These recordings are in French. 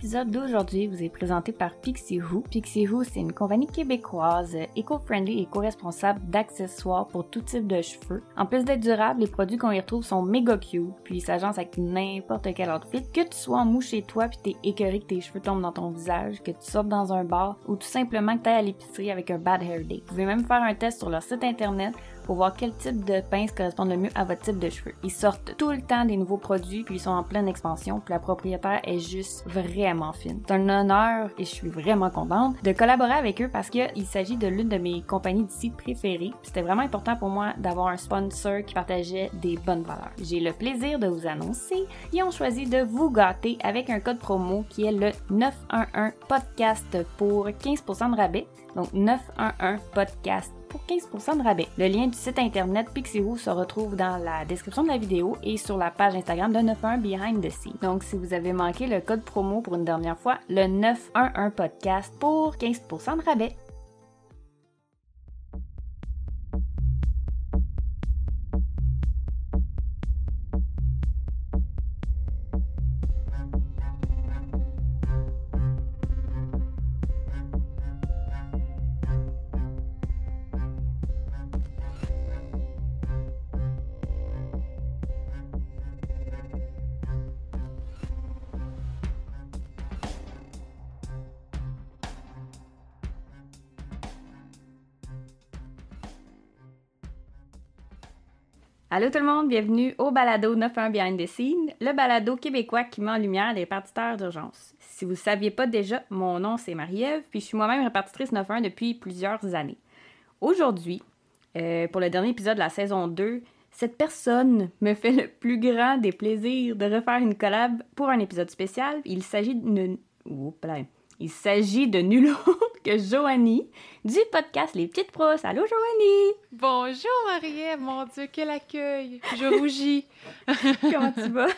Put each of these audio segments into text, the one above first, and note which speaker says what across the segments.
Speaker 1: L'épisode d'aujourd'hui vous est présenté par Pixie Who. Pixie Who, c'est une compagnie québécoise éco-friendly et éco-responsable d'accessoires pour tout type de cheveux. En plus d'être durable, les produits qu'on y retrouve sont méga cute, puis ils s'agencent avec n'importe quel outfit. Que tu sois en mou chez toi puis t'es écœuré que tes cheveux tombent dans ton visage, que tu sortes dans un bar ou tout simplement que t'ailles à l'épicerie avec un bad hair day. Vous pouvez même faire un test sur leur site internet pour voir quel type de pince correspond le mieux à votre type de cheveux. Ils sortent tout le temps des nouveaux produits, puis ils sont en pleine expansion, puis la propriétaire est juste vraiment fine. C'est un honneur, et je suis vraiment contente, de collaborer avec eux parce qu'il s'agit de l'une de mes compagnies d'ici préférées. C'était vraiment important pour moi d'avoir un sponsor qui partageait des bonnes valeurs. J'ai le plaisir de vous annoncer qu'ils ont choisi de vous gâter avec un code promo qui est le 911 podcast pour 15% de rabais. Donc 911 podcast pour 15% de rabais. Le lien du site internet Pixie se retrouve dans la description de la vidéo et sur la page Instagram de 91 Behind the Scene. Donc si vous avez manqué le code promo pour une dernière fois, le 911 podcast pour 15% de rabais. Allô tout le monde, bienvenue au balado 91 Behind the Scene, le balado québécois qui met en lumière les répartiteurs d'urgence. Si vous ne saviez pas déjà, mon nom c'est Marie-Ève, puis je suis moi-même répartitrice 91 depuis plusieurs années. Aujourd'hui, euh, pour le dernier épisode de la saison 2, cette personne me fait le plus grand des plaisirs de refaire une collab pour un épisode spécial. Il s'agit d'une... Il s'agit de nul autre que Joanie du podcast Les Petites Prosses. Allô, Joanie!
Speaker 2: Bonjour, Marie-Ève! Mon Dieu, quel accueil! Je rougis.
Speaker 1: Comment tu vas?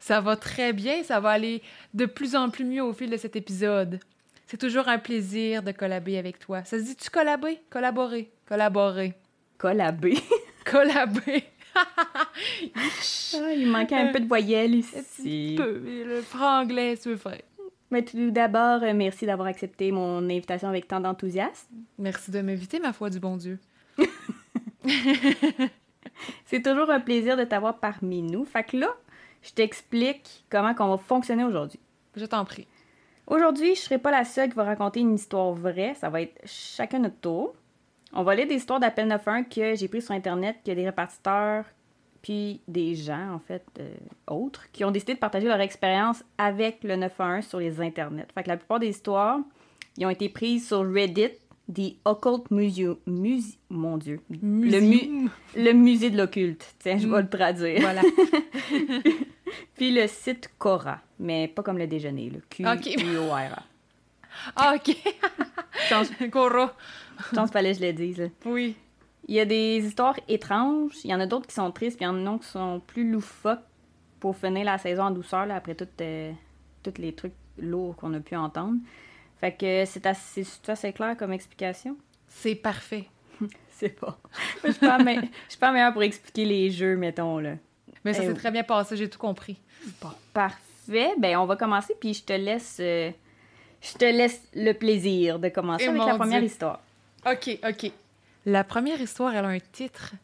Speaker 2: Ça va très bien. Ça va aller de plus en plus mieux au fil de cet épisode. C'est toujours un plaisir de collaborer avec toi. Ça se dit-tu collaborer? Collaborer. Collaborer.
Speaker 1: Collaber.
Speaker 2: Collaber.
Speaker 1: ah, il manquait un peu de voyelles ici.
Speaker 2: Un peu. Le franglais, tu veux faire.
Speaker 1: Mais tout d'abord, euh, merci d'avoir accepté mon invitation avec tant d'enthousiasme.
Speaker 2: Merci de m'inviter, ma foi du bon Dieu.
Speaker 1: C'est toujours un plaisir de t'avoir parmi nous. Fait que là, je t'explique comment on va fonctionner aujourd'hui.
Speaker 2: Je t'en prie.
Speaker 1: Aujourd'hui, je serai pas la seule qui va raconter une histoire vraie. Ça va être chacun notre tour. On va lire des histoires d'appel 91 que j'ai prises sur Internet, que des répartiteurs puis des gens, en fait, euh, autres, qui ont décidé de partager leur expérience avec le 911 sur les internets. Fait que la plupart des histoires, ils ont été prises sur Reddit, The Occult Museum. mon Dieu. Le, le, musée de l'occulte. Tiens, je vais le traduire. Voilà. puis le site Cora, mais pas comme le déjeuner, le q o r a
Speaker 2: Ah, OK. Cora.
Speaker 1: Je pense qu'il fallait que je le dise.
Speaker 2: Oui.
Speaker 1: Il y a des histoires étranges, il y en a d'autres qui sont tristes, puis il y en a qui sont plus loufoques pour finir la saison en douceur, là, après tous euh, les trucs lourds qu'on a pu entendre. Fait que c'est assez, assez clair comme explication.
Speaker 2: C'est parfait.
Speaker 1: c'est pas. je suis pas, me... suis pas meilleure pour expliquer les jeux, mettons, là.
Speaker 2: Mais ça eh s'est très bien passé, j'ai tout compris.
Speaker 1: Bon, parfait. Ben, on va commencer, puis je te laisse... Euh, je te laisse le plaisir de commencer avec la première histoire.
Speaker 2: OK, OK. La première histoire, elle a un titre.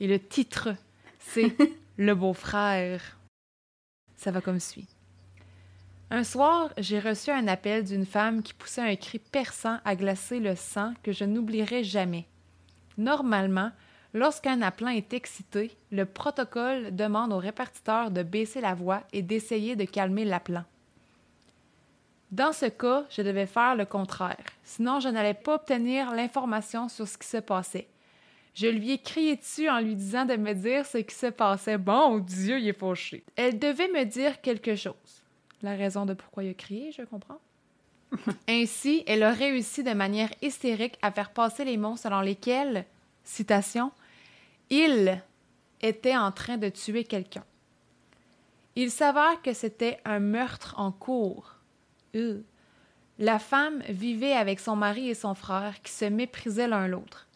Speaker 2: Et le titre, c'est Le beau-frère. Ça va comme suit. Un soir, j'ai reçu un appel d'une femme qui poussait un cri perçant à glacer le sang que je n'oublierai jamais. Normalement, lorsqu'un appelant est excité, le protocole demande au répartiteur de baisser la voix et d'essayer de calmer l'appelant. Dans ce cas, je devais faire le contraire, sinon je n'allais pas obtenir l'information sur ce qui se passait. Je lui ai crié dessus en lui disant de me dire ce qui se passait. Bon Dieu, il est fauché. Elle devait me dire quelque chose. La raison de pourquoi il a crié, je comprends. Ainsi, elle a réussi de manière hystérique à faire passer les mots selon lesquels, citation, il était en train de tuer quelqu'un. Il s'avère que c'était un meurtre en cours la femme vivait avec son mari et son frère qui se méprisaient l'un l'autre.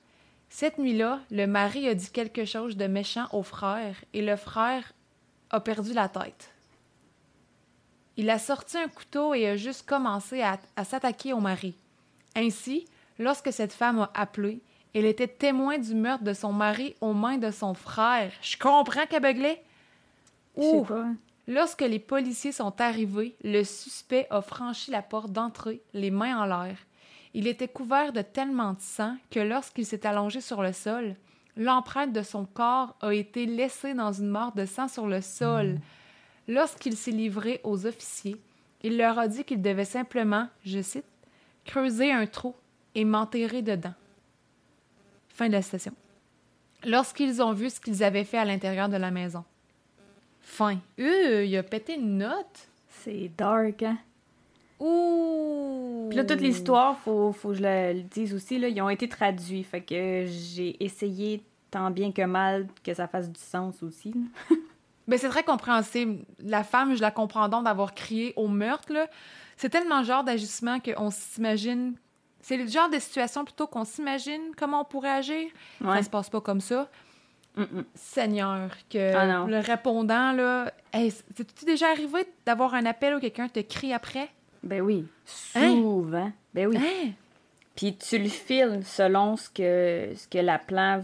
Speaker 2: Cette nuit-là, le mari a dit quelque chose de méchant au frère et le frère a perdu la tête. Il a sorti un couteau et a juste commencé à, à s'attaquer au mari. Ainsi, lorsque cette femme a appelé, elle était témoin du meurtre de son mari aux mains de son frère. Je comprends qu'elle beuglait. Ouh. Lorsque les policiers sont arrivés, le suspect a franchi la porte d'entrée, les mains en l'air. Il était couvert de tellement de sang que lorsqu'il s'est allongé sur le sol, l'empreinte de son corps a été laissée dans une mare de sang sur le sol. Lorsqu'il s'est livré aux officiers, il leur a dit qu'il devait simplement, je cite, creuser un trou et m'enterrer dedans. Fin de la citation. Lorsqu'ils ont vu ce qu'ils avaient fait à l'intérieur de la maison. Fin. Euh, il a pété une note.
Speaker 1: C'est dark, hein?
Speaker 2: Ouh!
Speaker 1: Puis là, toute l'histoire, faut, faut que je le, le dise aussi, là, ils ont été traduits. Fait que j'ai essayé tant bien que mal que ça fasse du sens aussi. là.
Speaker 2: Ben, c'est très compréhensible. La femme, je la comprends donc d'avoir crié au meurtre, là. C'est tellement le genre d'agissement qu'on s'imagine. C'est le genre de situation plutôt qu'on s'imagine comment on pourrait agir.
Speaker 1: Ouais.
Speaker 2: Ça se passe pas comme ça.
Speaker 1: Mm, mm.
Speaker 2: Seigneur, que
Speaker 1: Ah
Speaker 2: le répondant, là. Hey, c'est-tu déjà arrivé d'avoir un appel où quelqu'un te crie après?
Speaker 1: Ben oui,
Speaker 2: Hein?
Speaker 1: souvent. Ben oui.
Speaker 2: Hein?
Speaker 1: Puis tu le files selon ce que, ce que la plan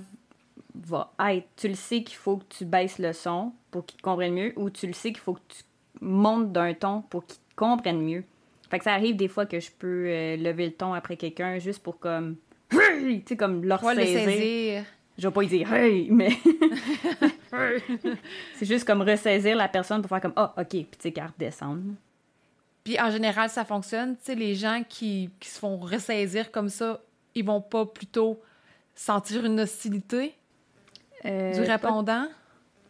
Speaker 1: va être. Tu le sais qu'il faut que tu baisses le son pour qu'il te comprenne mieux ou tu le sais qu'il faut que tu montes d'un ton pour qu'il te comprenne mieux. Fait que ça arrive des fois que je peux euh, lever le ton après quelqu'un juste pour comme... Tu sais, comme leur
Speaker 2: Ouais, le
Speaker 1: saisir. Je vais pas lui dire « Hey! » mais c'est juste comme ressaisir la personne pour faire comme « Ah, OK. » Puis tu sais, qu'elle redescende.
Speaker 2: Puis en général, ça fonctionne. Tu sais, les gens qui, qui se font ressaisir comme ça, ils vont pas plutôt sentir une hostilité
Speaker 1: Euh,
Speaker 2: du répondant?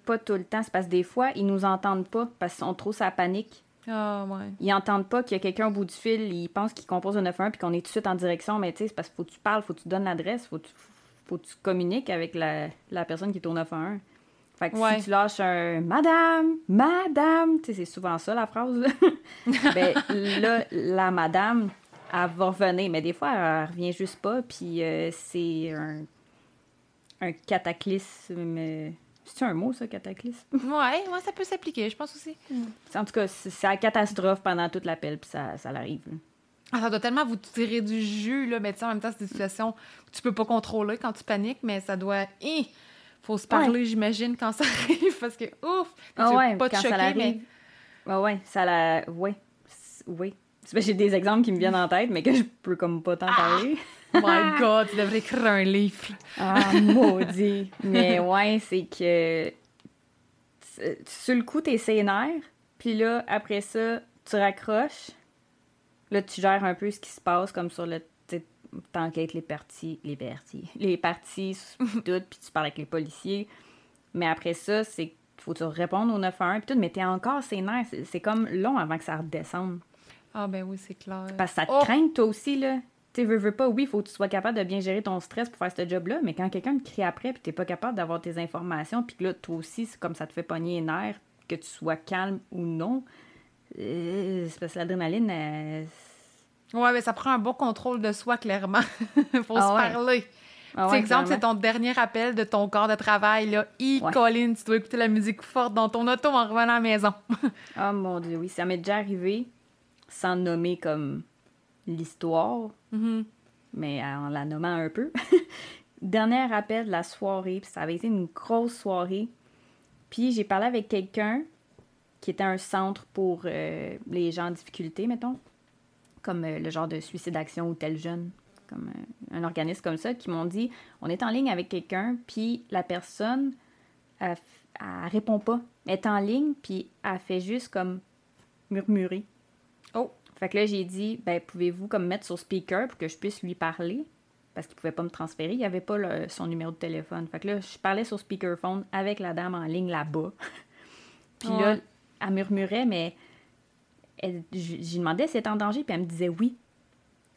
Speaker 1: Pas tout le temps. C'est parce que des fois, ils nous entendent pas parce qu'ils sont trop sa panique.
Speaker 2: Ah, ouais.
Speaker 1: Ils entendent pas qu'il y a quelqu'un au bout du fil, ils pensent qu'ils composent un 911 puis qu'on est tout de suite en direction, mais tu sais, c'est parce qu'il faut que tu parles, faut que tu donnes l'adresse, faut que tu, faut que tu communiques avec la, la personne qui est au 911. Fait que
Speaker 2: Ouais.
Speaker 1: si tu lâches un Madame, Madame, c'est souvent ça la phrase, là. ben là, la Madame, elle va revenir, mais des fois, elle revient juste pas, puis euh, c'est un, un cataclysme. C'est un mot, ça, cataclysme?
Speaker 2: Ouais, ouais, ça peut s'appliquer, je pense aussi.
Speaker 1: En tout cas, c'est c'est la catastrophe pendant toute l'appel, puis ça, ça l'arrive.
Speaker 2: Ah, ça doit tellement vous tirer du jus, là, mais tu en même temps, c'est des situations que tu peux pas contrôler quand tu paniques, mais ça doit... Hi! Faut se parler, j'imagine, quand ça arrive, parce que, ouf! Tu
Speaker 1: Ah
Speaker 2: veux
Speaker 1: ouais,
Speaker 2: pas te
Speaker 1: quand
Speaker 2: choquer,
Speaker 1: ça
Speaker 2: mais...
Speaker 1: l'arrive. Ouais, ça la. Oui. Que J'ai des exemples qui me viennent en tête, mais que je peux comme pas t'en parler.
Speaker 2: Oh my God, tu devrais écrire un livre.
Speaker 1: Ah, maudit. Mais ouais, c'est que. Sur le coup, t'es sénère, puis là, après ça, tu raccroches. Là, tu gères un peu ce qui se passe, comme sur le. T'enquêtes les parties. Les parties. Les parties, tout, puis tu parles avec les policiers. Mais après ça, c'est. Faut tu répondes au 911, puis tout, mais t'es encore sénère. C'est c'est comme long avant que ça redescende.
Speaker 2: Ah ben oui, c'est clair.
Speaker 1: Parce que ça te
Speaker 2: Oh!
Speaker 1: craint, toi aussi, là. Tu veux, veux pas, oui, faut que tu sois capable de bien gérer ton stress pour faire ce job-là, mais quand quelqu'un te crie après, puis t'es pas capable d'avoir tes informations, puis que là, toi aussi, c'est comme ça te fait pogner les nerfs, que tu sois calme ou non, c'est parce que l'adrénaline, euh,
Speaker 2: Ouais, mais ça prend un bon contrôle de soi, clairement. Faut
Speaker 1: Ah
Speaker 2: se
Speaker 1: ouais.
Speaker 2: parler.
Speaker 1: ah ouais,
Speaker 2: exemple, c'est ton dernier appel de ton corps de travail, là. I,
Speaker 1: Ouais.
Speaker 2: Colin, tu dois écouter la musique forte dans ton auto en revenant à la maison.
Speaker 1: Ah mon dieu, oui, ça m'est déjà arrivé, sans nommer comme l'histoire,
Speaker 2: Mhm.
Speaker 1: mais en la nommant un peu. Dernier appel de la soirée, puis ça avait été une grosse soirée. Puis j'ai parlé avec quelqu'un qui était un centre pour euh, les gens en difficulté, mettons, comme euh, le genre de suicide action ou tel jeune, comme euh, un organisme comme ça, qui m'ont dit on est en ligne avec quelqu'un, puis la personne, elle, répond pas. Elle est en ligne, puis elle fait juste comme murmurer.
Speaker 2: Oh.
Speaker 1: Fait que là, j'ai dit, ben, pouvez-vous comme mettre sur speaker pour que je puisse lui parler? Parce qu'il pouvait pas me transférer. Il n'y avait pas le- son numéro de téléphone. Fait que là, je parlais sur speakerphone avec la dame en ligne là-bas. puis là. Elle murmurait, mais elle- j- j'y demandais si elle était en danger, puis elle me disait oui.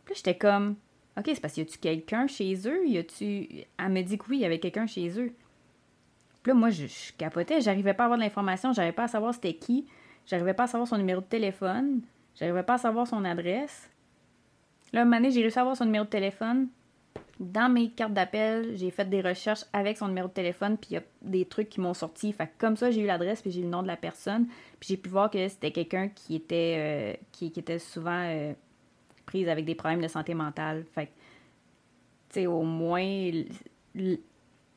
Speaker 1: Puis j'étais comme, OK, c'est parce qu'il y a-tu quelqu'un chez eux? Y a-tu... Elle me dit que oui, il y avait quelqu'un chez eux. Puis là, moi, je, je capotais. J'arrivais pas à avoir de l'information. J'arrivais pas à savoir c'était qui. J'arrivais pas à savoir son numéro de téléphone. J'arrivais pas à savoir son adresse. Là, un moment donné, j'ai réussi à avoir son numéro de téléphone. Dans mes cartes d'appel, j'ai fait des recherches avec son numéro de téléphone, puis il y a des trucs qui m'ont sorti. Fait que comme ça, j'ai eu l'adresse, puis j'ai eu le nom de la personne. Puis j'ai pu voir que c'était quelqu'un qui était euh, qui, était souvent euh, prise avec des problèmes de santé mentale. Fait tu sais, au moins,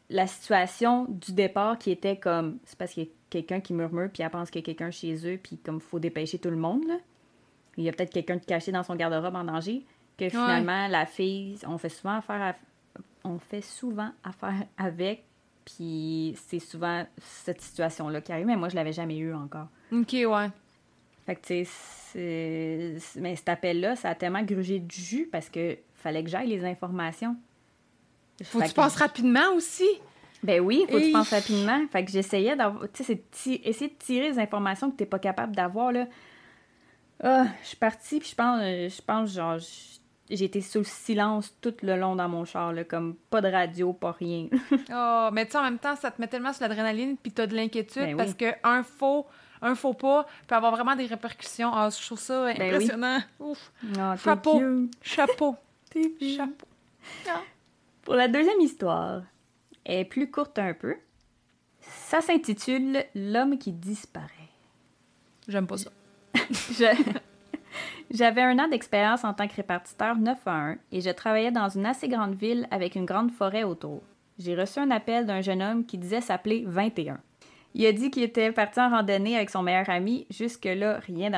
Speaker 1: la situation du départ qui était comme, c'est parce qu'il y a quelqu'un qui murmure, puis elle pense qu'il y a quelqu'un chez eux, puis comme, faut dépêcher tout le monde, là. Il y a peut-être quelqu'un de caché dans son garde-robe en danger que finalement, la fille, on fait souvent affaire, on fait souvent affaire avec, puis c'est souvent cette situation-là qui arrive, mais moi, je l'avais jamais eu encore.
Speaker 2: OK, ouais.
Speaker 1: Fait que, tu sais, mais cet appel-là, ça a tellement grugé du jus parce que fallait que j'aille les informations.
Speaker 2: Faut que tu penses rapidement aussi.
Speaker 1: Ben oui, faut que tu penses rapidement. Fait que j'essayais d'avoir, tu sais, essayer de tirer les informations que t'es pas capable d'avoir, là. Ah, je suis partie, puis je pense, je pense, genre, j'ai été sous le silence tout le long dans mon char, là, comme pas de radio, pas rien.
Speaker 2: oh, mais tu sais, en même temps, ça te met tellement sur l'adrénaline, puis t'as de l'inquiétude ben parce que un faux, un faux pas peut avoir vraiment des répercussions. Ah, je trouve ça ben impressionnant. Ouf. Ah, chapeau. chapeau.
Speaker 1: chapeau. Ah. Pour la deuxième histoire, elle est plus courte un peu. Ça s'intitule L'homme qui disparaît.
Speaker 2: J'aime pas ça.
Speaker 1: je... J'avais un an d'expérience en tant que répartiteur 9 à 1 et je travaillais dans une assez grande ville avec une grande forêt autour. J'ai reçu un appel d'un jeune homme qui disait s'appeler 21. Il a dit qu'il était parti en randonnée avec son meilleur ami. Jusque-là, rien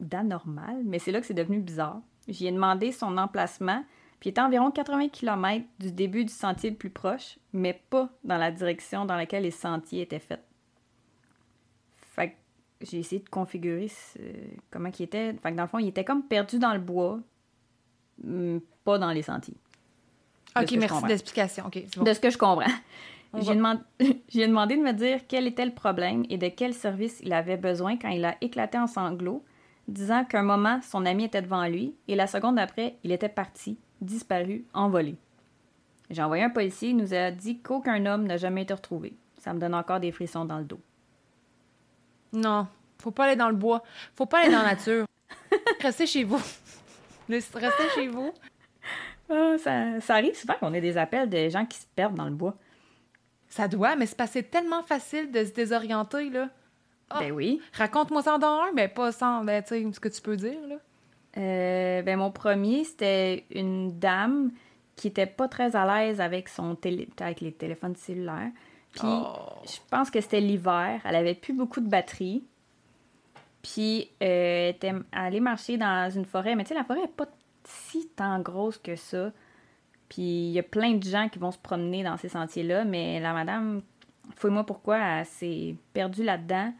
Speaker 1: d'anormal, mais c'est là que c'est devenu bizarre. J'y ai demandé son emplacement, puis il était environ 80 km du début du sentier le plus proche, mais pas dans la direction dans laquelle les sentiers étaient faits j'ai essayé de configurer comment il était. Fait que dans le fond, il était comme perdu dans le bois, hmm, pas dans les sentiers.
Speaker 2: Ok, merci de l'explication.
Speaker 1: De ce que je comprends. J'ai demandé, demandé de me dire quel était le problème et de quel service il avait besoin quand il a éclaté en sanglots, disant qu'un moment, son ami était devant lui et la seconde après, il était parti, disparu, envolé. J'ai envoyé un policier, il nous a dit qu'aucun homme n'a jamais été retrouvé. Ça me donne encore des frissons dans le dos.
Speaker 2: Non, faut pas aller dans le bois. Faut pas aller dans la nature. Restez chez vous. Restez chez vous.
Speaker 1: Ah, ça, arrive souvent qu'on ait des appels de gens qui se perdent dans le bois.
Speaker 2: Ça doit, mais c'est passé tellement facile de se désorienter, là.
Speaker 1: Ah, ben oui.
Speaker 2: Raconte-moi ça dans un, mais pas sans, ben, tu sais, ce que tu peux dire, là.
Speaker 1: Euh, ben, mon premier, c'était une dame qui était pas très à l'aise avec son télé avec les téléphones cellulaires. Puis oh. je pense que c'était l'hiver. Elle avait plus beaucoup de batterie. Puis euh, elle était allée marcher dans une forêt. Mais tu sais, la forêt n'est pas si tant grosse que ça. Puis il y a plein de gens qui vont se promener dans ces sentiers-là. Mais la madame, fouille-moi pourquoi, elle s'est perdue là-dedans.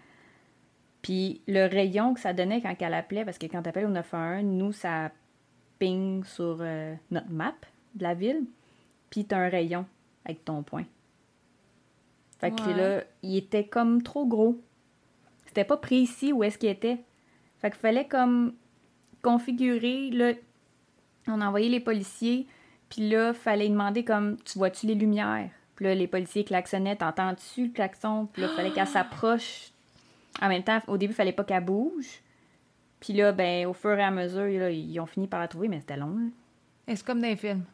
Speaker 1: Puis le rayon que ça donnait quand elle appelait, parce que quand tu appelles au 911, nous, ça ping sur euh, notre map de la ville. Puis tu un rayon avec ton point. Fait que là, il était comme trop gros. C'était pas précis où est-ce qu'il était. Fait qu'il fallait comme configurer, là, on a envoyé les policiers, puis là, fallait demander comme, tu vois-tu les lumières? Puis là, les policiers klaxonnaient, t'entends-tu le klaxon? Puis là, fallait qu'elle s'approche. En même temps, au début, il fallait pas qu'elle bouge. Puis là, ben, au fur et à mesure, ils ont fini par la trouver, mais c'était long.
Speaker 2: Est-ce comme dans les films?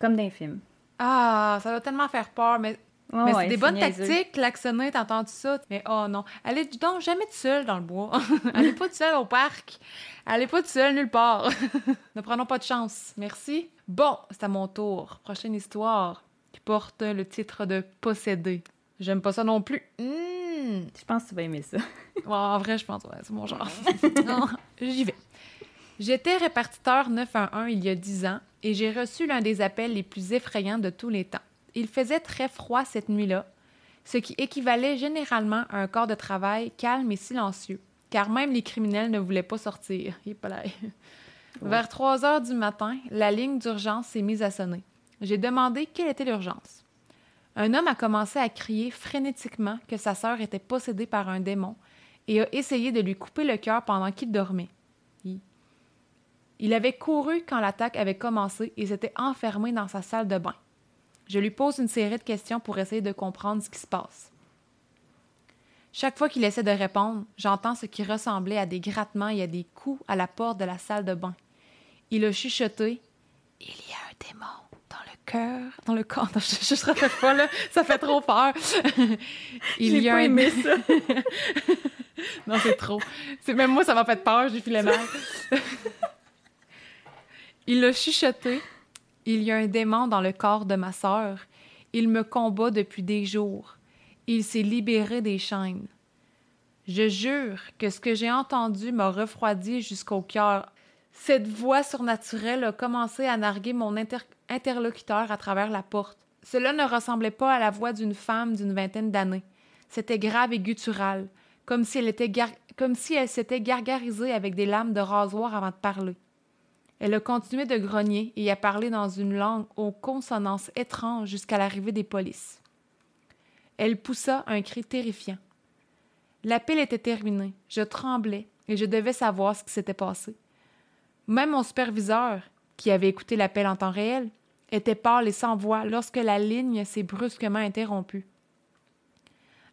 Speaker 1: Comme dans les films.
Speaker 2: Ah, ça va tellement faire peur, mais mais c'est des bonnes tactiques, klaxonner, t'as entendu ça? Mais oh non. Allez donc jamais tout seul dans le bois. Allez pas tout seul au parc. Allez pas tout seul nulle part. ne prenons pas de chance. Merci. Bon, c'est à mon tour. Prochaine histoire qui porte le titre de Possédé. J'aime pas ça non plus.
Speaker 1: Hmm. Je pense que tu vas aimer ça.
Speaker 2: en vrai, je pense, ouais, c'est mon genre. J'y vais. J'étais répartiteur 911 il y a 10 ans et j'ai reçu l'un des appels les plus effrayants de tous les temps. Il faisait très froid cette nuit-là, ce qui équivalait généralement à un corps de travail calme et silencieux, car même les criminels ne voulaient pas sortir. Vers 3 heures du matin, la ligne d'urgence s'est mise à sonner. J'ai demandé quelle était l'urgence. Un homme a commencé à crier frénétiquement que sa sœur était possédée par un démon et a essayé de lui couper le cœur pendant qu'il dormait. Il avait couru quand l'attaque avait commencé et s'était enfermé dans sa salle de bain. Je lui pose une série de questions pour essayer de comprendre ce qui se passe. Chaque fois qu'il essaie de répondre, j'entends ce qui ressemblait à des grattements et à des coups à la porte de la salle de bain. Il a chuchoté Il y a un démon dans le cœur, dans le corps. je, je, je répète pas, là. Ça fait trop peur.
Speaker 1: Il y a
Speaker 2: un...
Speaker 1: aimé ça.
Speaker 2: non, c'est trop. Même moi, ça m'a fait peur, j'ai filé mal. Il a chuchoté. Il y a un démon dans le corps de ma sœur. Il me combat depuis des jours. Il s'est libéré des chaînes. Je jure que ce que j'ai entendu m'a refroidi jusqu'au cœur. Cette voix surnaturelle a commencé à narguer mon interlocuteur à travers la porte. Cela ne ressemblait pas à la voix d'une femme d'une vingtaine d'années. C'était grave et guttural, comme si elle comme si elle s'était gargarisée avec des lames de rasoir avant de parler. Elle a continué de grogner et à parler dans une langue aux consonances étranges jusqu'à l'arrivée des polices. Elle poussa un cri terrifiant. L'appel était terminé. Je tremblais et je devais savoir ce qui s'était passé. Même mon superviseur, qui avait écouté l'appel en temps réel, était pâle et sans voix lorsque la ligne s'est brusquement interrompue.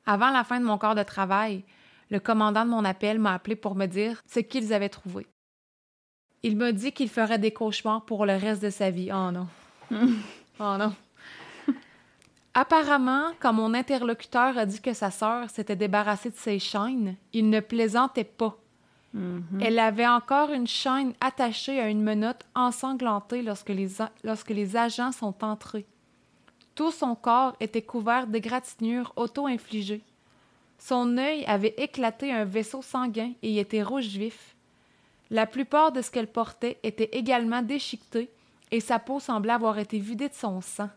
Speaker 2: Avant la fin de mon corps de travail, le commandant de mon appel m'a appelé pour me dire ce qu'ils avaient trouvé. Il m'a dit qu'il ferait des cauchemars pour le reste de sa vie. Oh non. oh non. Apparemment, quand mon interlocuteur a dit que sa sœur s'était débarrassée de ses chaînes, il ne plaisantait pas. Mm-hmm. Elle avait encore une chaîne attachée à une menotte ensanglantée lorsque les, lorsque les agents sont entrés. Tout son corps était couvert d'égratignures auto-infligées. Son œil avait éclaté un vaisseau sanguin et y était rouge vif. La plupart de ce qu'elle portait était également déchiqueté et sa peau semblait avoir été vidée de son sang.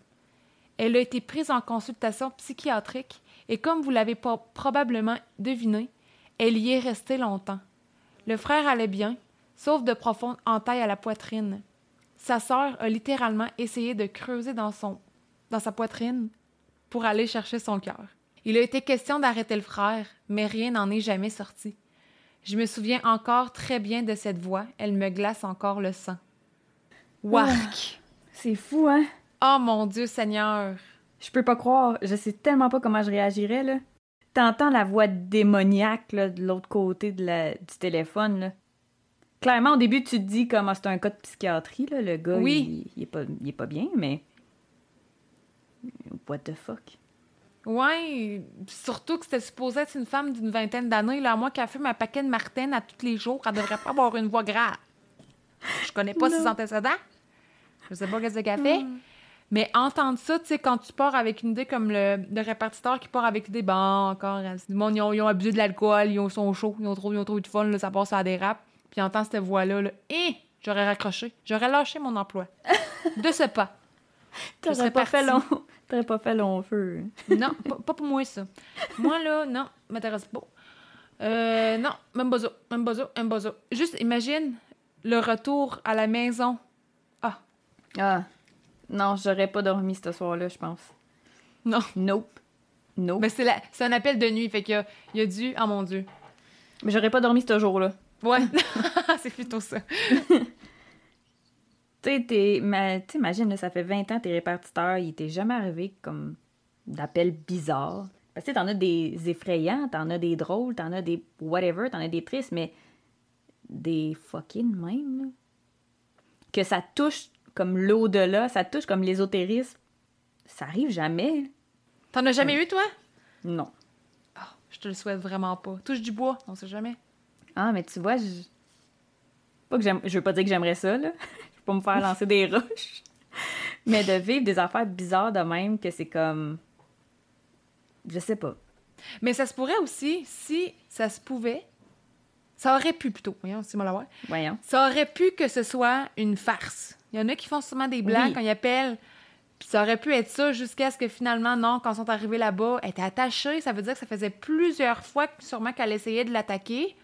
Speaker 2: Elle a été prise en consultation psychiatrique et comme vous l'avez probablement deviné, elle y est restée longtemps. Le frère allait bien, sauf de profondes entailles à la poitrine. Sa sœur a littéralement essayé de creuser dans, son, dans sa poitrine pour aller chercher son cœur. Il a été question d'arrêter le frère, mais rien n'en est jamais sorti. Je me souviens encore très bien de cette voix. Elle me glace encore le sang.
Speaker 1: Wark! c'est fou, hein?
Speaker 2: Oh mon Dieu Seigneur!
Speaker 1: Je peux pas croire. Je sais tellement pas comment je réagirais, là. T'entends la voix démoniaque, là, de l'autre côté de la... du téléphone, là. Clairement, au début, tu te dis comment c'est un cas de psychiatrie, là. Le gars,
Speaker 2: oui.
Speaker 1: il, est pas, il est pas bien, mais... What the fuck?
Speaker 2: Ouais, surtout que c'était supposé être une femme d'une vingtaine d'années. Là, moi qui a fume un paquet de martine à tous les jours, elle devrait pas avoir une voix grave. Je connais pas ses antécédents. Je sais pas qu'est-ce qu'elle fait. Mais entendre ça, tu sais, quand tu pars avec une idée comme le, répartiteur qui part avec l'idée, bon, encore, ils ont, ils ont abusé de l'alcool, ils sont chauds, ils ont trop, ils ont trop eu de fun, là, ça passe à des raps. Puis entends cette voix-là, là, et j'aurais raccroché. J'aurais lâché mon emploi. de ce pas.
Speaker 1: T'aurais pas fait long. T'aurais pas fait long feu.
Speaker 2: non, pas, pour moi, ça. Moi, là, non, m'intéresse pas. Euh, non, même pas ça, même pas ça, même pas ça. Juste imagine le retour à la maison. Ah.
Speaker 1: Ah. Non, j'aurais pas dormi ce soir-là, je pense.
Speaker 2: Non.
Speaker 1: Nope. Nope.
Speaker 2: Mais c'est, la... c'est un appel de nuit, fait qu'il y a, il y a dû... Oh mon Dieu.
Speaker 1: Mais j'aurais pas dormi ce jour-là.
Speaker 2: Ouais. c'est plutôt ça.
Speaker 1: Tu sais, imagine, ça fait 20 ans, tes répartiteurs, il t'est jamais arrivé comme d'appels bizarres. Parce que t'en as des effrayants, t'en as des drôles, t'en as des whatever, t'en as des tristes, mais des fucking même, Que ça touche comme l'au-delà, ça touche comme l'ésotérisme. Ça arrive jamais.
Speaker 2: T'en as jamais eu, toi?
Speaker 1: Non.
Speaker 2: Oh, je te le souhaite vraiment pas. Touche du bois, on sait jamais.
Speaker 1: Ah, mais tu vois, je... Pas que j'aime... Je veux pas dire que j'aimerais ça, là pour me faire lancer des roches. Mais de vivre des affaires bizarres de même, que c'est comme. Je sais pas.
Speaker 2: Mais ça se pourrait aussi, si ça se pouvait, ça aurait pu plutôt, voyons, c'est moi
Speaker 1: Voyons.
Speaker 2: Ça aurait pu que ce soit une farce. Il y en a qui font souvent des blagues quand ils appellent. Puis ça aurait pu être ça jusqu'à ce que finalement, non, quand ils sont arrivés là-bas, elle était attachée. Ça veut dire que ça faisait plusieurs fois sûrement qu'elle essayait de l'attaquer.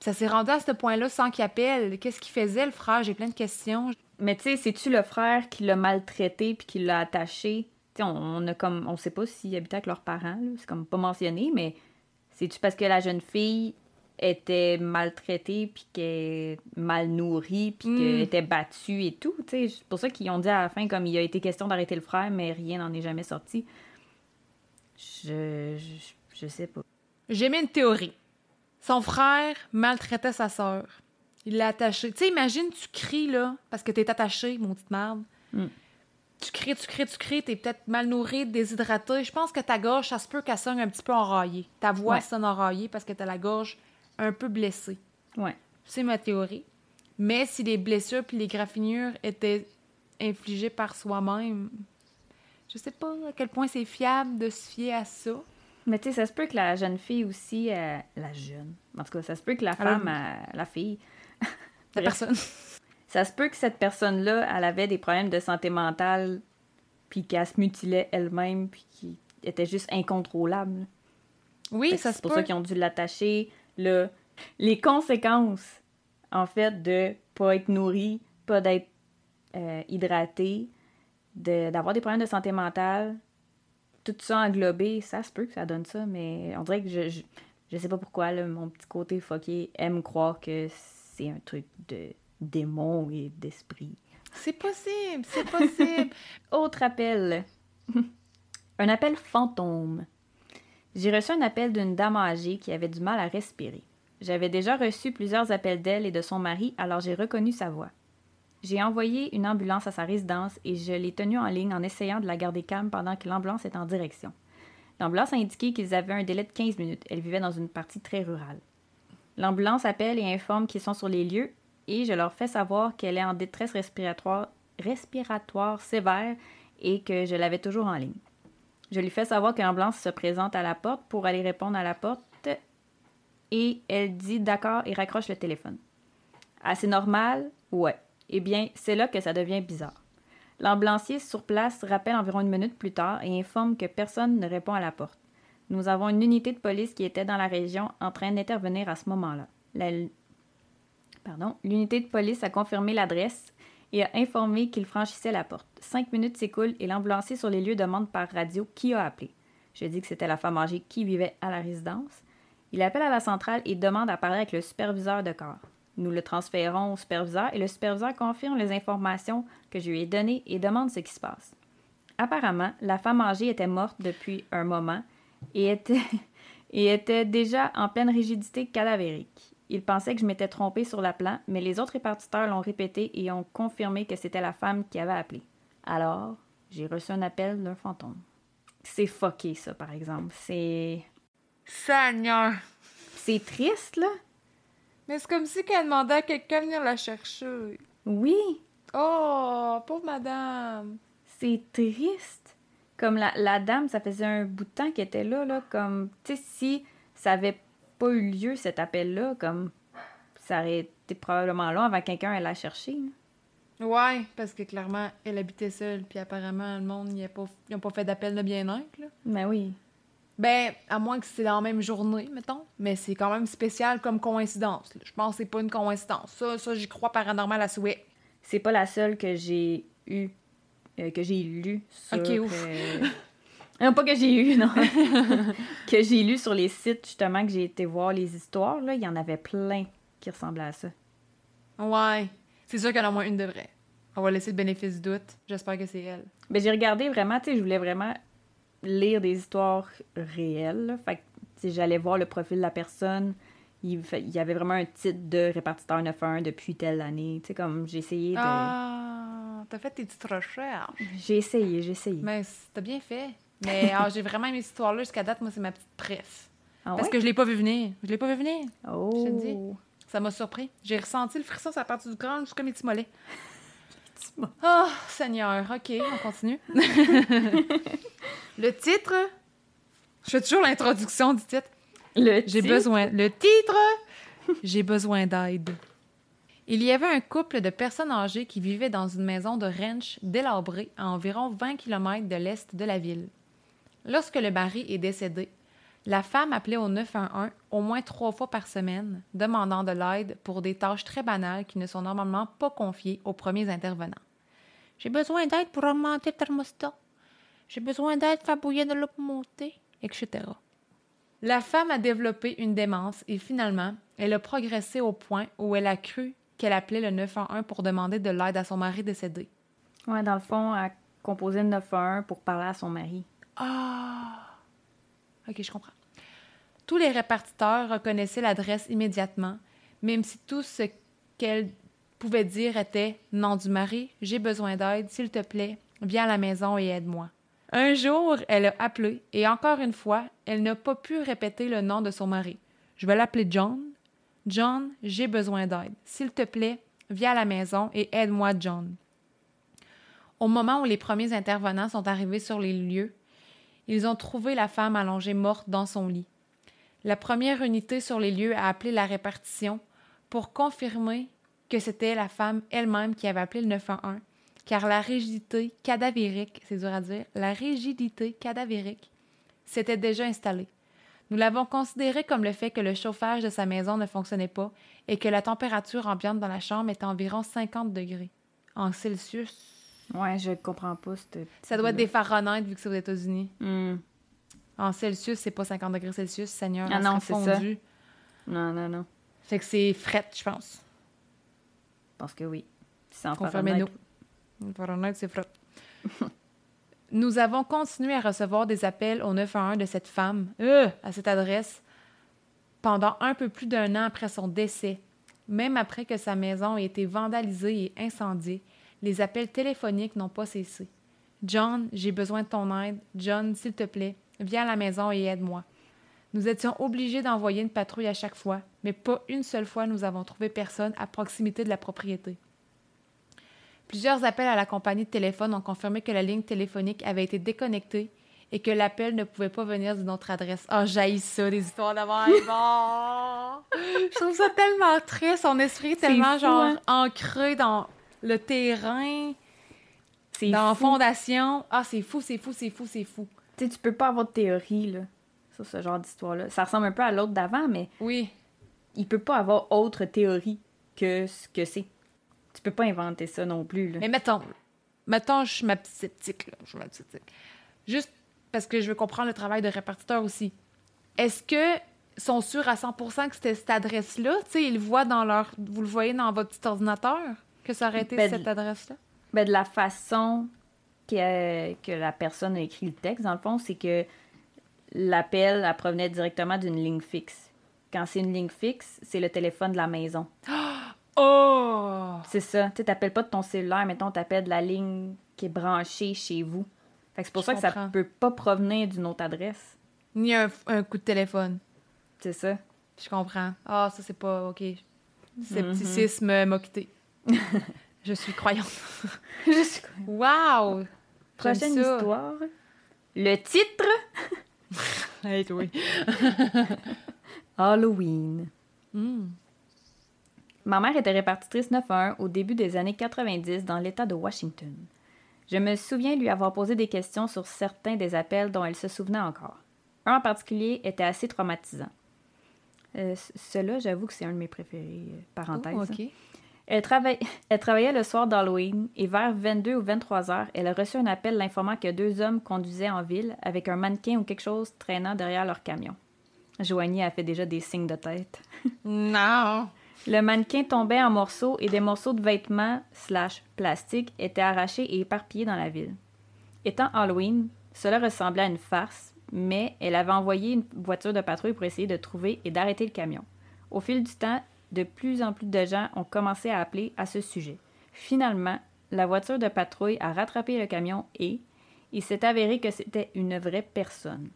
Speaker 2: Ça s'est rendu à ce point-là sans qu'il appelle. Qu'est-ce qu'il faisait, le frère? J'ai plein de questions.
Speaker 1: Mais tu sais, c'est-tu le frère qui l'a maltraité puis qui l'a attaché? On, on, a comme... On sait pas s'il habitait avec leurs parents, c'est comme pas mentionné, mais c'est-tu parce que la jeune fille était maltraitée puis qu'elle mal nourrie puis hmm. qu'elle était battue et tout, tu. C'est pour ça qu'ils ont dit à la fin, comme il a été question d'arrêter le frère, mais rien n'en est jamais sorti. Je, je, je sais pas.
Speaker 2: J'ai mis une théorie. Son frère maltraitait sa sœur. Il l'a attachée. Tu sais, imagine, tu cries, là, parce que t'es attaché, mon petite merde.
Speaker 1: Hmm.
Speaker 2: tu crées, tu crées, tu crées, t'es peut-être mal nourri, déshydraté. Je pense que ta gorge, ça se peut qu'elle sonne un petit peu enraillée. Ta voix
Speaker 1: Ouais.
Speaker 2: sonne enraillée parce que t'as la gorge un peu blessée.
Speaker 1: Ouais.
Speaker 2: C'est ma théorie. Mais si les blessures puis les graffinures étaient infligées par soi-même, je sais pas à quel point c'est fiable de se fier à ça.
Speaker 1: Mais tu sais, ça se peut que la jeune fille aussi, euh, la jeune, en tout cas, ça se peut que la
Speaker 2: Alors-
Speaker 1: femme, euh, la fille,
Speaker 2: La personne.
Speaker 1: ça se peut que cette personne-là, elle avait des problèmes de santé mentale, puis qu'elle se mutilait elle-même, puis qui était juste incontrôlable.
Speaker 2: Oui,
Speaker 1: Fait que
Speaker 2: ça
Speaker 1: c'est
Speaker 2: se
Speaker 1: pour
Speaker 2: peut.
Speaker 1: ça qu'ils ont dû l'attacher. Les conséquences, en fait, de pas être nourri, pas d'être euh, hydraté, de- d'avoir des problèmes de santé mentale, tout ça englobé, ça se peut que ça donne ça, mais on dirait que je, je, je sais pas pourquoi, là, mon petit côté fucké aime croire que c'est un truc de démon et d'esprit.
Speaker 2: C'est possible, c'est possible.
Speaker 1: Autre appel. un appel fantôme. J'ai reçu un appel d'une dame âgée qui avait du mal à respirer. J'avais déjà reçu plusieurs appels d'elle et de son mari, alors j'ai reconnu sa voix. J'ai envoyé une ambulance à sa résidence et je l'ai tenue en ligne en essayant de la garder calme pendant que l'ambulance est en direction. L'ambulance a indiqué qu'ils avaient un délai de 15 minutes. Elle vivait dans une partie très rurale. L'ambulance appelle et informe qu'ils sont sur les lieux et je leur fais savoir qu'elle est en détresse respiratoire, respiratoire sévère et que je l'avais toujours en ligne. Je lui fais savoir que l'ambulance se présente à la porte pour aller répondre à la porte et elle dit d'accord et raccroche le téléphone. Assez normal? Ouais. Eh bien, c'est là que ça devient bizarre. L'ambulancier sur place rappelle environ une minute plus tard et informe que personne ne répond à la porte. Nous avons une unité de police qui était dans la région en train d'intervenir à ce moment-là. L'unité de police a confirmé l'adresse et a informé qu'il franchissait la porte. Cinq minutes s'écoulent et l'ambulancier sur les lieux demande par radio qui a appelé. Je dis que c'était la femme âgée qui vivait à la résidence. Il appelle à la centrale et demande à parler avec le superviseur de corps. Nous le transférons au superviseur et le superviseur confirme les informations que je lui ai données et demande ce qui se passe. Apparemment, la femme âgée était morte depuis un moment et était, et était déjà en pleine rigidité cadavérique. Il pensait que je m'étais trompée sur la plan, mais les autres répartiteurs l'ont répété et ont confirmé que c'était la femme qui avait appelé. Alors, j'ai reçu un appel d'un fantôme. C'est fucké, ça, par exemple. C'est.
Speaker 2: Seigneur.
Speaker 1: C'est triste, là?
Speaker 2: Mais c'est comme si qu'elle demandait à quelqu'un de venir la chercher.
Speaker 1: Oui,
Speaker 2: Oh, pauvre madame.
Speaker 1: c'est triste. Comme la, la dame, ça faisait un bout de temps qu'elle était là, là, comme, tu sais, si ça avait pas eu lieu, cet appel-là, comme, ça aurait été probablement long avant que quelqu'un aille la chercher. là.
Speaker 2: Ouais, parce que clairement, elle habitait seule, puis apparemment, le monde, ils n'ont pas fait d'appel de bien-être.
Speaker 1: Mais oui.
Speaker 2: Ben, à moins que c'est dans la même journée, mettons. Mais c'est quand même spécial comme coïncidence. Je pense que c'est pas une coïncidence. Ça, ça j'y crois paranormal à souhait.
Speaker 1: C'est pas la seule que j'ai eue, euh, que j'ai lue sur...
Speaker 2: Ok, ouf.
Speaker 1: euh, Non, pas que j'ai eu, non. que j'ai lu sur les sites, justement, que j'ai été voir les histoires, là. Il y en avait plein qui ressemblaient à ça.
Speaker 2: Ouais. C'est sûr qu'il y en a au moins une de vraie. On va laisser le bénéfice du doute. J'espère que c'est elle.
Speaker 1: Ben, j'ai regardé vraiment, tu sais, je voulais vraiment lire des histoires réelles. Fait que, j'allais voir le profil de la personne. Il, fait- il y avait vraiment un titre de répartiteur 911 depuis telle année. Tu sais, comme j'ai essayé de.
Speaker 2: Ah, t'as fait tes petites recherches.
Speaker 1: J'ai essayé, j'ai essayé.
Speaker 2: Mais t'as bien fait. Mais ah, j'ai vraiment aimé cette histoire-là. Jusqu'à date, moi, c'est ma petite préf.
Speaker 1: Ah
Speaker 2: Parce que je l'ai pas vu venir. Je l'ai pas vu venir.
Speaker 1: Oh.
Speaker 2: je te dis. Ça m'a surpris. J'ai ressenti le frisson à partir du crâne jusqu'à mes petits mollets. Oh, Seigneur. OK, on continue. le titre. Je fais toujours l'introduction du titre.
Speaker 1: Le
Speaker 2: J'ai besoin. Le titre. J'ai besoin d'aide. Il y avait un couple de personnes âgées qui vivaient dans une maison de ranch délabrée à environ 20 km de l'est de la ville. Lorsque le mari est décédé, la femme appelait au 911 au moins trois fois par semaine, demandant de l'aide pour des tâches très banales qui ne sont normalement pas confiées aux premiers intervenants. J'ai besoin d'aide pour augmenter le thermostat. J'ai besoin d'aide pour faire bouillir de l'eau pour monter, etc. La femme a développé une démence et finalement, elle a progressé au point où elle a cru qu'elle appelait le 911 pour demander de l'aide à son mari décédé.
Speaker 1: Ouais, dans le fond, elle composait le 911 pour parler à son mari.
Speaker 2: Ah! Ok, je comprends. Tous les répartiteurs reconnaissaient l'adresse immédiatement, même si tout ce qu'elle pouvait dire était Nom du mari, j'ai besoin d'aide, s'il te plaît, viens à la maison et aide-moi. Un jour, elle a appelé et encore une fois, elle n'a pas pu répéter le nom de son mari. Je vais l'appeler John. John, j'ai besoin d'aide. S'il te plaît, viens à la maison et aide-moi, John. Au moment où les premiers intervenants sont arrivés sur les lieux, ils ont trouvé la femme allongée morte dans son lit. La première unité sur les lieux a appelé la répartition pour confirmer que c'était la femme elle-même qui avait appelé le 911, car la rigidité cadavérique, c'est dur à dire, la rigidité cadavérique s'était déjà installée. Nous l'avons considéré comme le fait que le chauffage de sa maison ne fonctionnait pas et que la température ambiante dans la chambre était environ 50 degrés. En Celsius.
Speaker 1: Ouais, je comprends pas.
Speaker 2: Ça doit être des Fahrenheit vu que c'est aux États-Unis.
Speaker 1: Hmm.
Speaker 2: En Celsius, c'est pas 50 degrés Celsius, Seigneur.
Speaker 1: Ah non, c'est ça. Non, non, non.
Speaker 2: Fait que c'est fret, je pense.
Speaker 1: Parce que oui. C'est en
Speaker 2: Fahrenheit. Fahrenheit, c'est fret. Nous avons continué à recevoir des appels au 911 de cette femme, euh, à cette adresse, pendant un peu plus d'un an après son décès. Même après que sa maison ait été vandalisée et incendiée, les appels téléphoniques n'ont pas cessé. John, j'ai besoin de ton aide. John, s'il te plaît, viens à la maison et aide-moi. Nous étions obligés d'envoyer une patrouille à chaque fois, mais pas une seule fois nous avons trouvé personne à proximité de la propriété. Plusieurs appels à la compagnie de téléphone ont confirmé que la ligne téléphonique avait été déconnectée et que l'appel ne pouvait pas venir d'une autre adresse. Oh, j'haïs ça, des histoires d'avant Je trouve ça tellement triste, son esprit est tellement genre hein? ancré dans le terrain, dans la fondation. Ah, c'est fou, c'est fou, c'est fou, c'est fou.
Speaker 1: Tu sais, tu peux pas avoir de théorie, là, sur ce genre d'histoire-là. Ça ressemble un peu à l'autre d'avant, mais...
Speaker 2: Oui.
Speaker 1: Il peut pas avoir autre théorie que ce que c'est. Tu peux pas inventer ça non plus. Là.
Speaker 2: Mais mettons, mettons, je suis ma petite sceptique, là. Je suis ma petite sceptique. Juste parce que je veux comprendre le travail de répartiteur aussi. Est-ce que sont sûrs à 100% que c'était cette adresse-là? Tu sais, ils le voient dans leur... Vous le voyez dans votre petit ordinateur que ça aurait été ben, cette adresse-là?
Speaker 1: Ben, de la façon que, que la personne a écrit le texte, dans le fond, c'est que l'appel provenait directement d'une ligne fixe. Quand c'est une ligne fixe, c'est le téléphone de la maison.
Speaker 2: Oh!
Speaker 1: C'est ça. Tu t'appelles pas de ton cellulaire, mettons, t'appelles de la ligne qui est branchée chez vous. Fait que c'est pour ça que ça peut pas provenir d'une autre adresse.
Speaker 2: Ni un, coup de téléphone.
Speaker 1: C'est ça.
Speaker 2: Je comprends. Ah, ça, c'est pas OK. Scepticisme mm m'a quitté. Je suis croyante.
Speaker 1: Je suis croyante.
Speaker 2: Wow!
Speaker 1: Prochaine histoire. Le titre?
Speaker 2: hey, oui.
Speaker 1: Halloween.
Speaker 2: Hmm.
Speaker 1: Ma mère était répartitrice 9-1 au début des années 90 dans l'État de Washington. Je me souviens lui avoir posé des questions sur certains des appels dont elle se souvenait encore. Un en particulier était assez traumatisant. Euh, Cela, j'avoue que c'est un de mes préférés, euh, parenthèse.
Speaker 2: Oh,
Speaker 1: elle, elle, travaillait le soir d'Halloween et vers 22 ou 23 heures, elle a reçu un appel l'informant que deux hommes conduisaient en ville avec un mannequin ou quelque chose traînant derrière leur camion. Joanie a fait déjà des signes de tête.
Speaker 2: non!
Speaker 1: Le mannequin tombait en morceaux et des morceaux de vêtements slash plastique étaient arrachés et éparpillés dans la ville. Étant Halloween, cela ressemblait à une farce, mais elle avait envoyé une voiture de patrouille pour essayer de trouver et d'arrêter le camion. Au fil du temps, de plus en plus de gens ont commencé à appeler à ce sujet. Finalement, la voiture de patrouille a rattrapé le camion et il s'est avéré que c'était une vraie personne.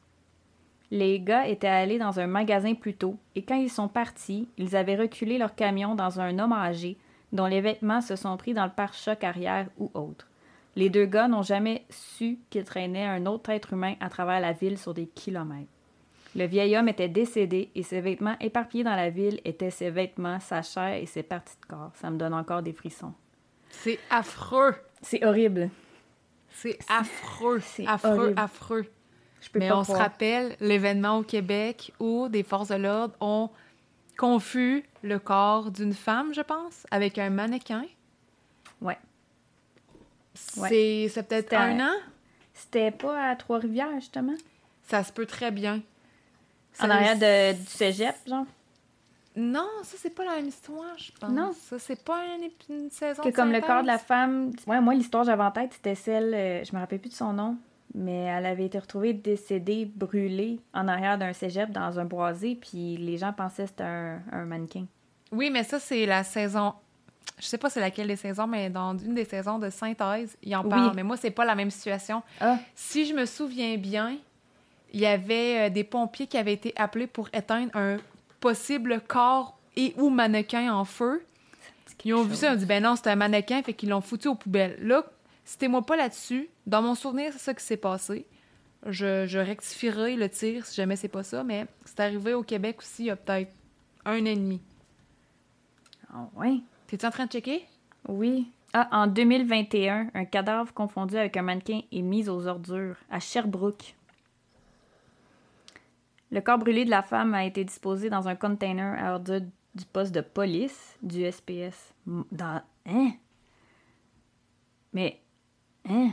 Speaker 1: Les gars étaient allés dans un magasin plus tôt et quand ils sont partis, ils avaient reculé leur camion dans un homme âgé dont les vêtements se sont pris dans le pare-choc arrière ou autre. Les deux gars n'ont jamais su qu'ils traînaient un autre être humain à travers la ville sur des kilomètres. Le vieil homme était décédé et ses vêtements éparpillés dans la ville étaient ses vêtements, sa chair et ses parties de corps. Ça me donne encore des frissons.
Speaker 2: C'est affreux.
Speaker 1: C'est horrible.
Speaker 2: C'est affreux. C'est affreux, affreux. Mais on se rappelle l'événement au Québec où des forces de l'ordre ont confus le corps d'une femme, je pense, avec un mannequin.
Speaker 1: Ouais.
Speaker 2: C'est peut-être un an?
Speaker 1: C'était pas à Trois-Rivières, justement?
Speaker 2: Ça se peut très bien.
Speaker 1: En arrière de, du cégep, genre?
Speaker 2: Non, ça, c'est pas la même histoire, je pense. Non. Ça, c'est pas une, saison
Speaker 1: Que comme le corps de la femme... Ouais, moi, l'histoire que j'avais en tête, c'était celle... Euh, je me rappelle plus de son nom mais elle avait été retrouvée décédée, brûlée en arrière d'un cégep dans un boisé, puis les gens pensaient que c'était un, mannequin.
Speaker 2: Oui, mais ça, c'est la saison. je sais pas c'est laquelle des saisons, mais dans une des saisons de Synthèse, il en parle. Mais moi, c'est pas la même situation.
Speaker 1: Ah.
Speaker 2: Si je me souviens bien, il y avait euh, des pompiers qui avaient été appelés pour éteindre un possible corps et ou mannequin en feu. Ils ont vu ça, ils ont dit ben non, c'est un mannequin, fait qu'ils l'ont foutu aux poubelles. Là, c'était-moi pas là-dessus. Dans mon souvenir, c'est ça qui s'est passé. Je, je rectifierai le tir si jamais c'est pas ça, mais c'est arrivé au Québec aussi il y a peut-être un an et demi.
Speaker 1: Ah ouais?
Speaker 2: T'es-tu en train de checker?
Speaker 1: Oui. Ah, en 2021, un cadavre confondu avec un mannequin est mis aux ordures à Sherbrooke. Le corps brûlé de la femme a été disposé dans un container à ordures du poste de police du SPS. Dans. Hein? Mais. Hein?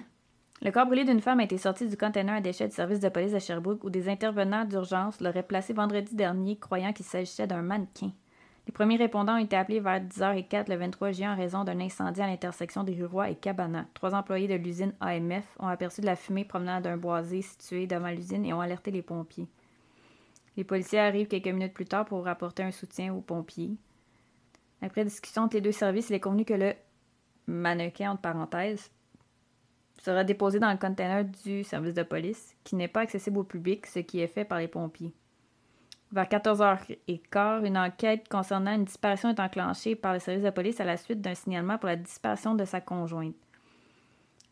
Speaker 1: Le corps brûlé d'une femme a été sorti du container à déchets du service de police de Sherbrooke où des intervenants d'urgence l'auraient placé vendredi dernier croyant qu'il s'agissait d'un mannequin. Les premiers répondants ont été appelés vers 10h04 le 23 juillet en raison d'un incendie à l'intersection des Roy et Cabana. Trois employés de l'usine AMF ont aperçu de la fumée provenant d'un boisé situé devant l'usine et ont alerté les pompiers. Les policiers arrivent quelques minutes plus tard pour rapporter un soutien aux pompiers. Après discussion entre les deux services, il est convenu que le mannequin, entre parenthèses, sera déposé dans le container du service de police, qui n'est pas accessible au public, ce qui est fait par les pompiers. Vers 14h15, une enquête concernant une disparition est enclenchée par le service de police à la suite d'un signalement pour la disparition de sa conjointe.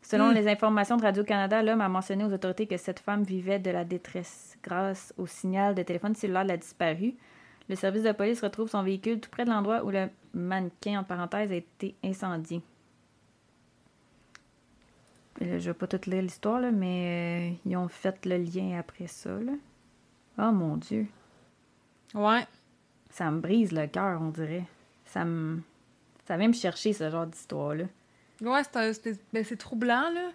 Speaker 1: Selon
Speaker 2: Hmm.
Speaker 1: les informations de Radio-Canada, l'homme a mentionné aux autorités que cette femme vivait de la détresse. Grâce au signal de téléphone cellulaire de la disparue, le service de police retrouve son véhicule tout près de l'endroit où le mannequin, en parenthèse, a été incendié. Là, je vais pas tout lire l'histoire, mais euh, ils ont fait le lien après ça. Là. Oh mon Dieu.
Speaker 2: Ouais.
Speaker 1: Ça me brise le cœur, on dirait. Ça me. Ça vient me chercher, ce genre d'histoire-là.
Speaker 2: Ouais, c'est ben, c'est troublant, là.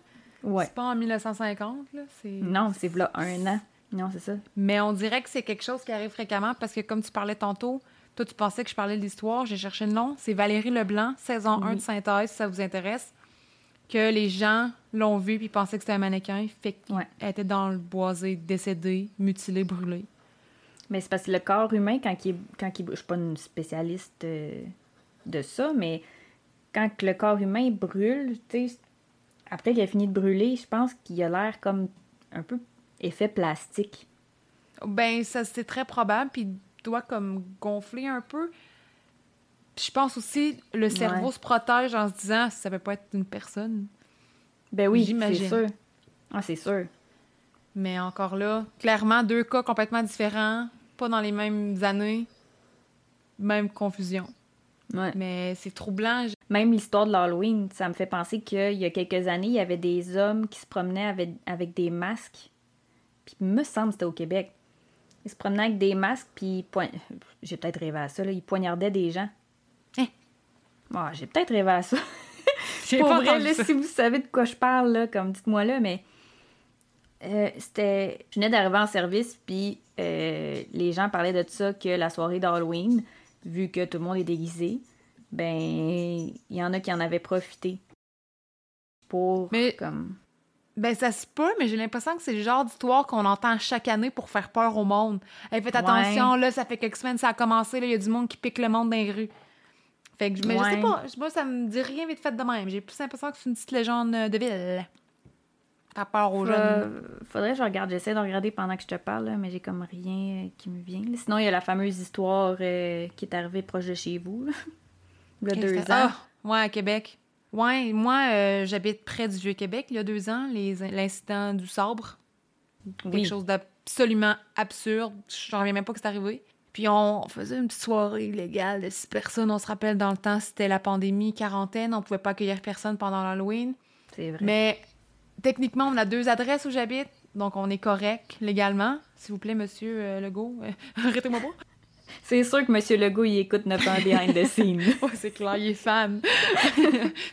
Speaker 1: Ouais.
Speaker 2: C'est pas en 1950, là.
Speaker 1: Non, c'est là un an. Non, c'est ça.
Speaker 2: Mais on dirait que c'est quelque chose qui arrive fréquemment parce que, comme tu parlais tantôt, toi, tu pensais que je parlais de l'histoire. J'ai cherché le nom. C'est Valérie Leblanc, saison 1
Speaker 1: Oui.
Speaker 2: de Synthèse, si ça vous intéresse. Que les gens l'ont vu puis pensaient que c'était un mannequin. Fait qu'elle
Speaker 1: Ouais.
Speaker 2: était dans le boisé, décédée, mutilée, brûlée.
Speaker 1: Mais c'est parce que le corps humain, quand il est. Quand il, je suis pas une spécialiste euh, de ça, mais quand le corps humain brûle, après qu'il a fini de brûler, je pense qu'il a l'air comme un peu effet plastique.
Speaker 2: Ben, ça, c'est très probable. Puis il doit comme gonfler un peu. Puis je pense aussi, le cerveau
Speaker 1: Ouais.
Speaker 2: se protège en se disant, ça peut pas être une personne.
Speaker 1: Ben oui, c'est
Speaker 2: J'imagine.
Speaker 1: sûr. Ah, c'est sûr.
Speaker 2: Mais encore là, clairement, deux cas complètement différents, pas dans les mêmes années, même confusion.
Speaker 1: Ouais.
Speaker 2: Mais c'est troublant.
Speaker 1: Même l'histoire de l'Halloween, ça me fait penser qu'il y a quelques années, il y avait des hommes qui se promenaient avec, avec des masques. Puis, il me semble que c'était au Québec. Ils se promenaient avec des masques, puis ils poign- j'ai peut-être rêvé à ça, là, ils poignardaient des gens.
Speaker 2: Hein?
Speaker 1: J'ai peut-être rêvé à ça. Pour
Speaker 2: pas
Speaker 1: vrai, là,
Speaker 2: ça.
Speaker 1: si vous savez de quoi je parle, là, comme dites-moi là, mais euh, c'était. Je venais d'arriver en service, puis euh, les gens parlaient de ça que la soirée d'Halloween, vu que tout le monde est déguisé, ben il y en a qui en avaient profité pour
Speaker 2: Mais-
Speaker 1: comme.
Speaker 2: Ben, ça se peut, mais j'ai l'impression que c'est le genre d'histoire qu'on entend chaque année pour faire peur au monde. Hey, faites
Speaker 1: Ouais.
Speaker 2: attention, là, ça fait quelques semaines ça a commencé, là, il y a du monde qui pique le monde dans les rues. Fait que, je- mais je sais
Speaker 1: Ouais.
Speaker 2: pas, moi, ça me dit rien vite fait de même. J'ai plus l'impression que c'est une petite légende de ville. Faire peur aux jeunes.
Speaker 1: Faudrait que je regarde, j'essaie de regarder pendant que je te parle, là, mais j'ai comme rien euh, qui me vient. Sinon, il y a la fameuse histoire euh, qui est arrivée proche de chez vous, là. il y a deux ans.
Speaker 2: Ah, ouais, à Québec. Ouais, moi, euh, j'habite près du Vieux-Québec il y a deux ans, les- l'incident du sabre. Quelque chose d'absolument absurde. Je reviens même pas que c'est arrivé. Puis on faisait une petite soirée illégale de six personnes. On se rappelle, dans le temps, c'était la pandémie, quarantaine. On pouvait pas accueillir personne pendant l'Halloween.
Speaker 1: C'est vrai.
Speaker 2: Mais techniquement, on a deux adresses où j'habite. Donc, on est correct légalement. S'il vous plaît, monsieur euh, Legault, euh, arrêtez-moi pas.
Speaker 1: C'est sûr que M. Legault, il écoute notre behind the scenes.
Speaker 2: C'est clair, il est fan.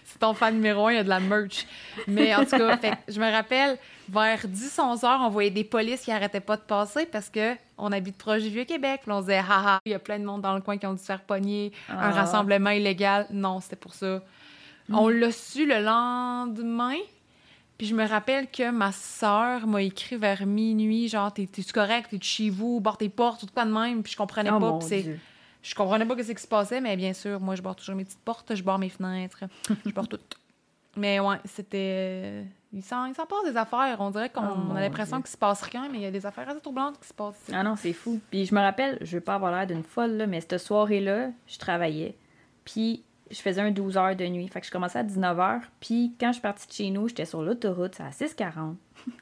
Speaker 2: c'est ton fan numéro un, il y a de la merch. Mais en tout cas, fait je me rappelle, vers 10-11 heures, on voyait des polices qui arrêtaient pas de passer parce que on habite proche du Vieux-Québec. On disait, haha, il y a plein de monde dans le coin qui ont dû se faire pogner, un
Speaker 1: Ah.
Speaker 2: rassemblement illégal. Non, c'était pour ça. On l'a su le lendemain. Puis je me rappelle que ma sœur m'a écrit vers minuit, genre, t'es- t'es-tu correct, t'es chez vous, barre tes portes, tout quoi de même. Puis je comprenais
Speaker 1: Oh
Speaker 2: pas. Puis. Je comprenais pas ce qui se passait, mais bien sûr, moi, je barre toujours mes petites portes, je barre mes fenêtres, je barre tout. Mais ouais, c'était. Il s'en, passe des affaires. On dirait qu'on
Speaker 1: Oh,
Speaker 2: a l'impression qu'il se passe rien, mais il y a des affaires assez troublantes qui se passent.
Speaker 1: Ah non, c'est fou. Puis je me rappelle, je veux pas avoir l'air d'une folle, là, mais cette soirée-là, je travaillais. Puis je faisais un 12 heures de nuit. Fait que je commençais à 19 heures. Puis quand je suis partie de chez nous, j'étais sur l'autoroute, à 6,40.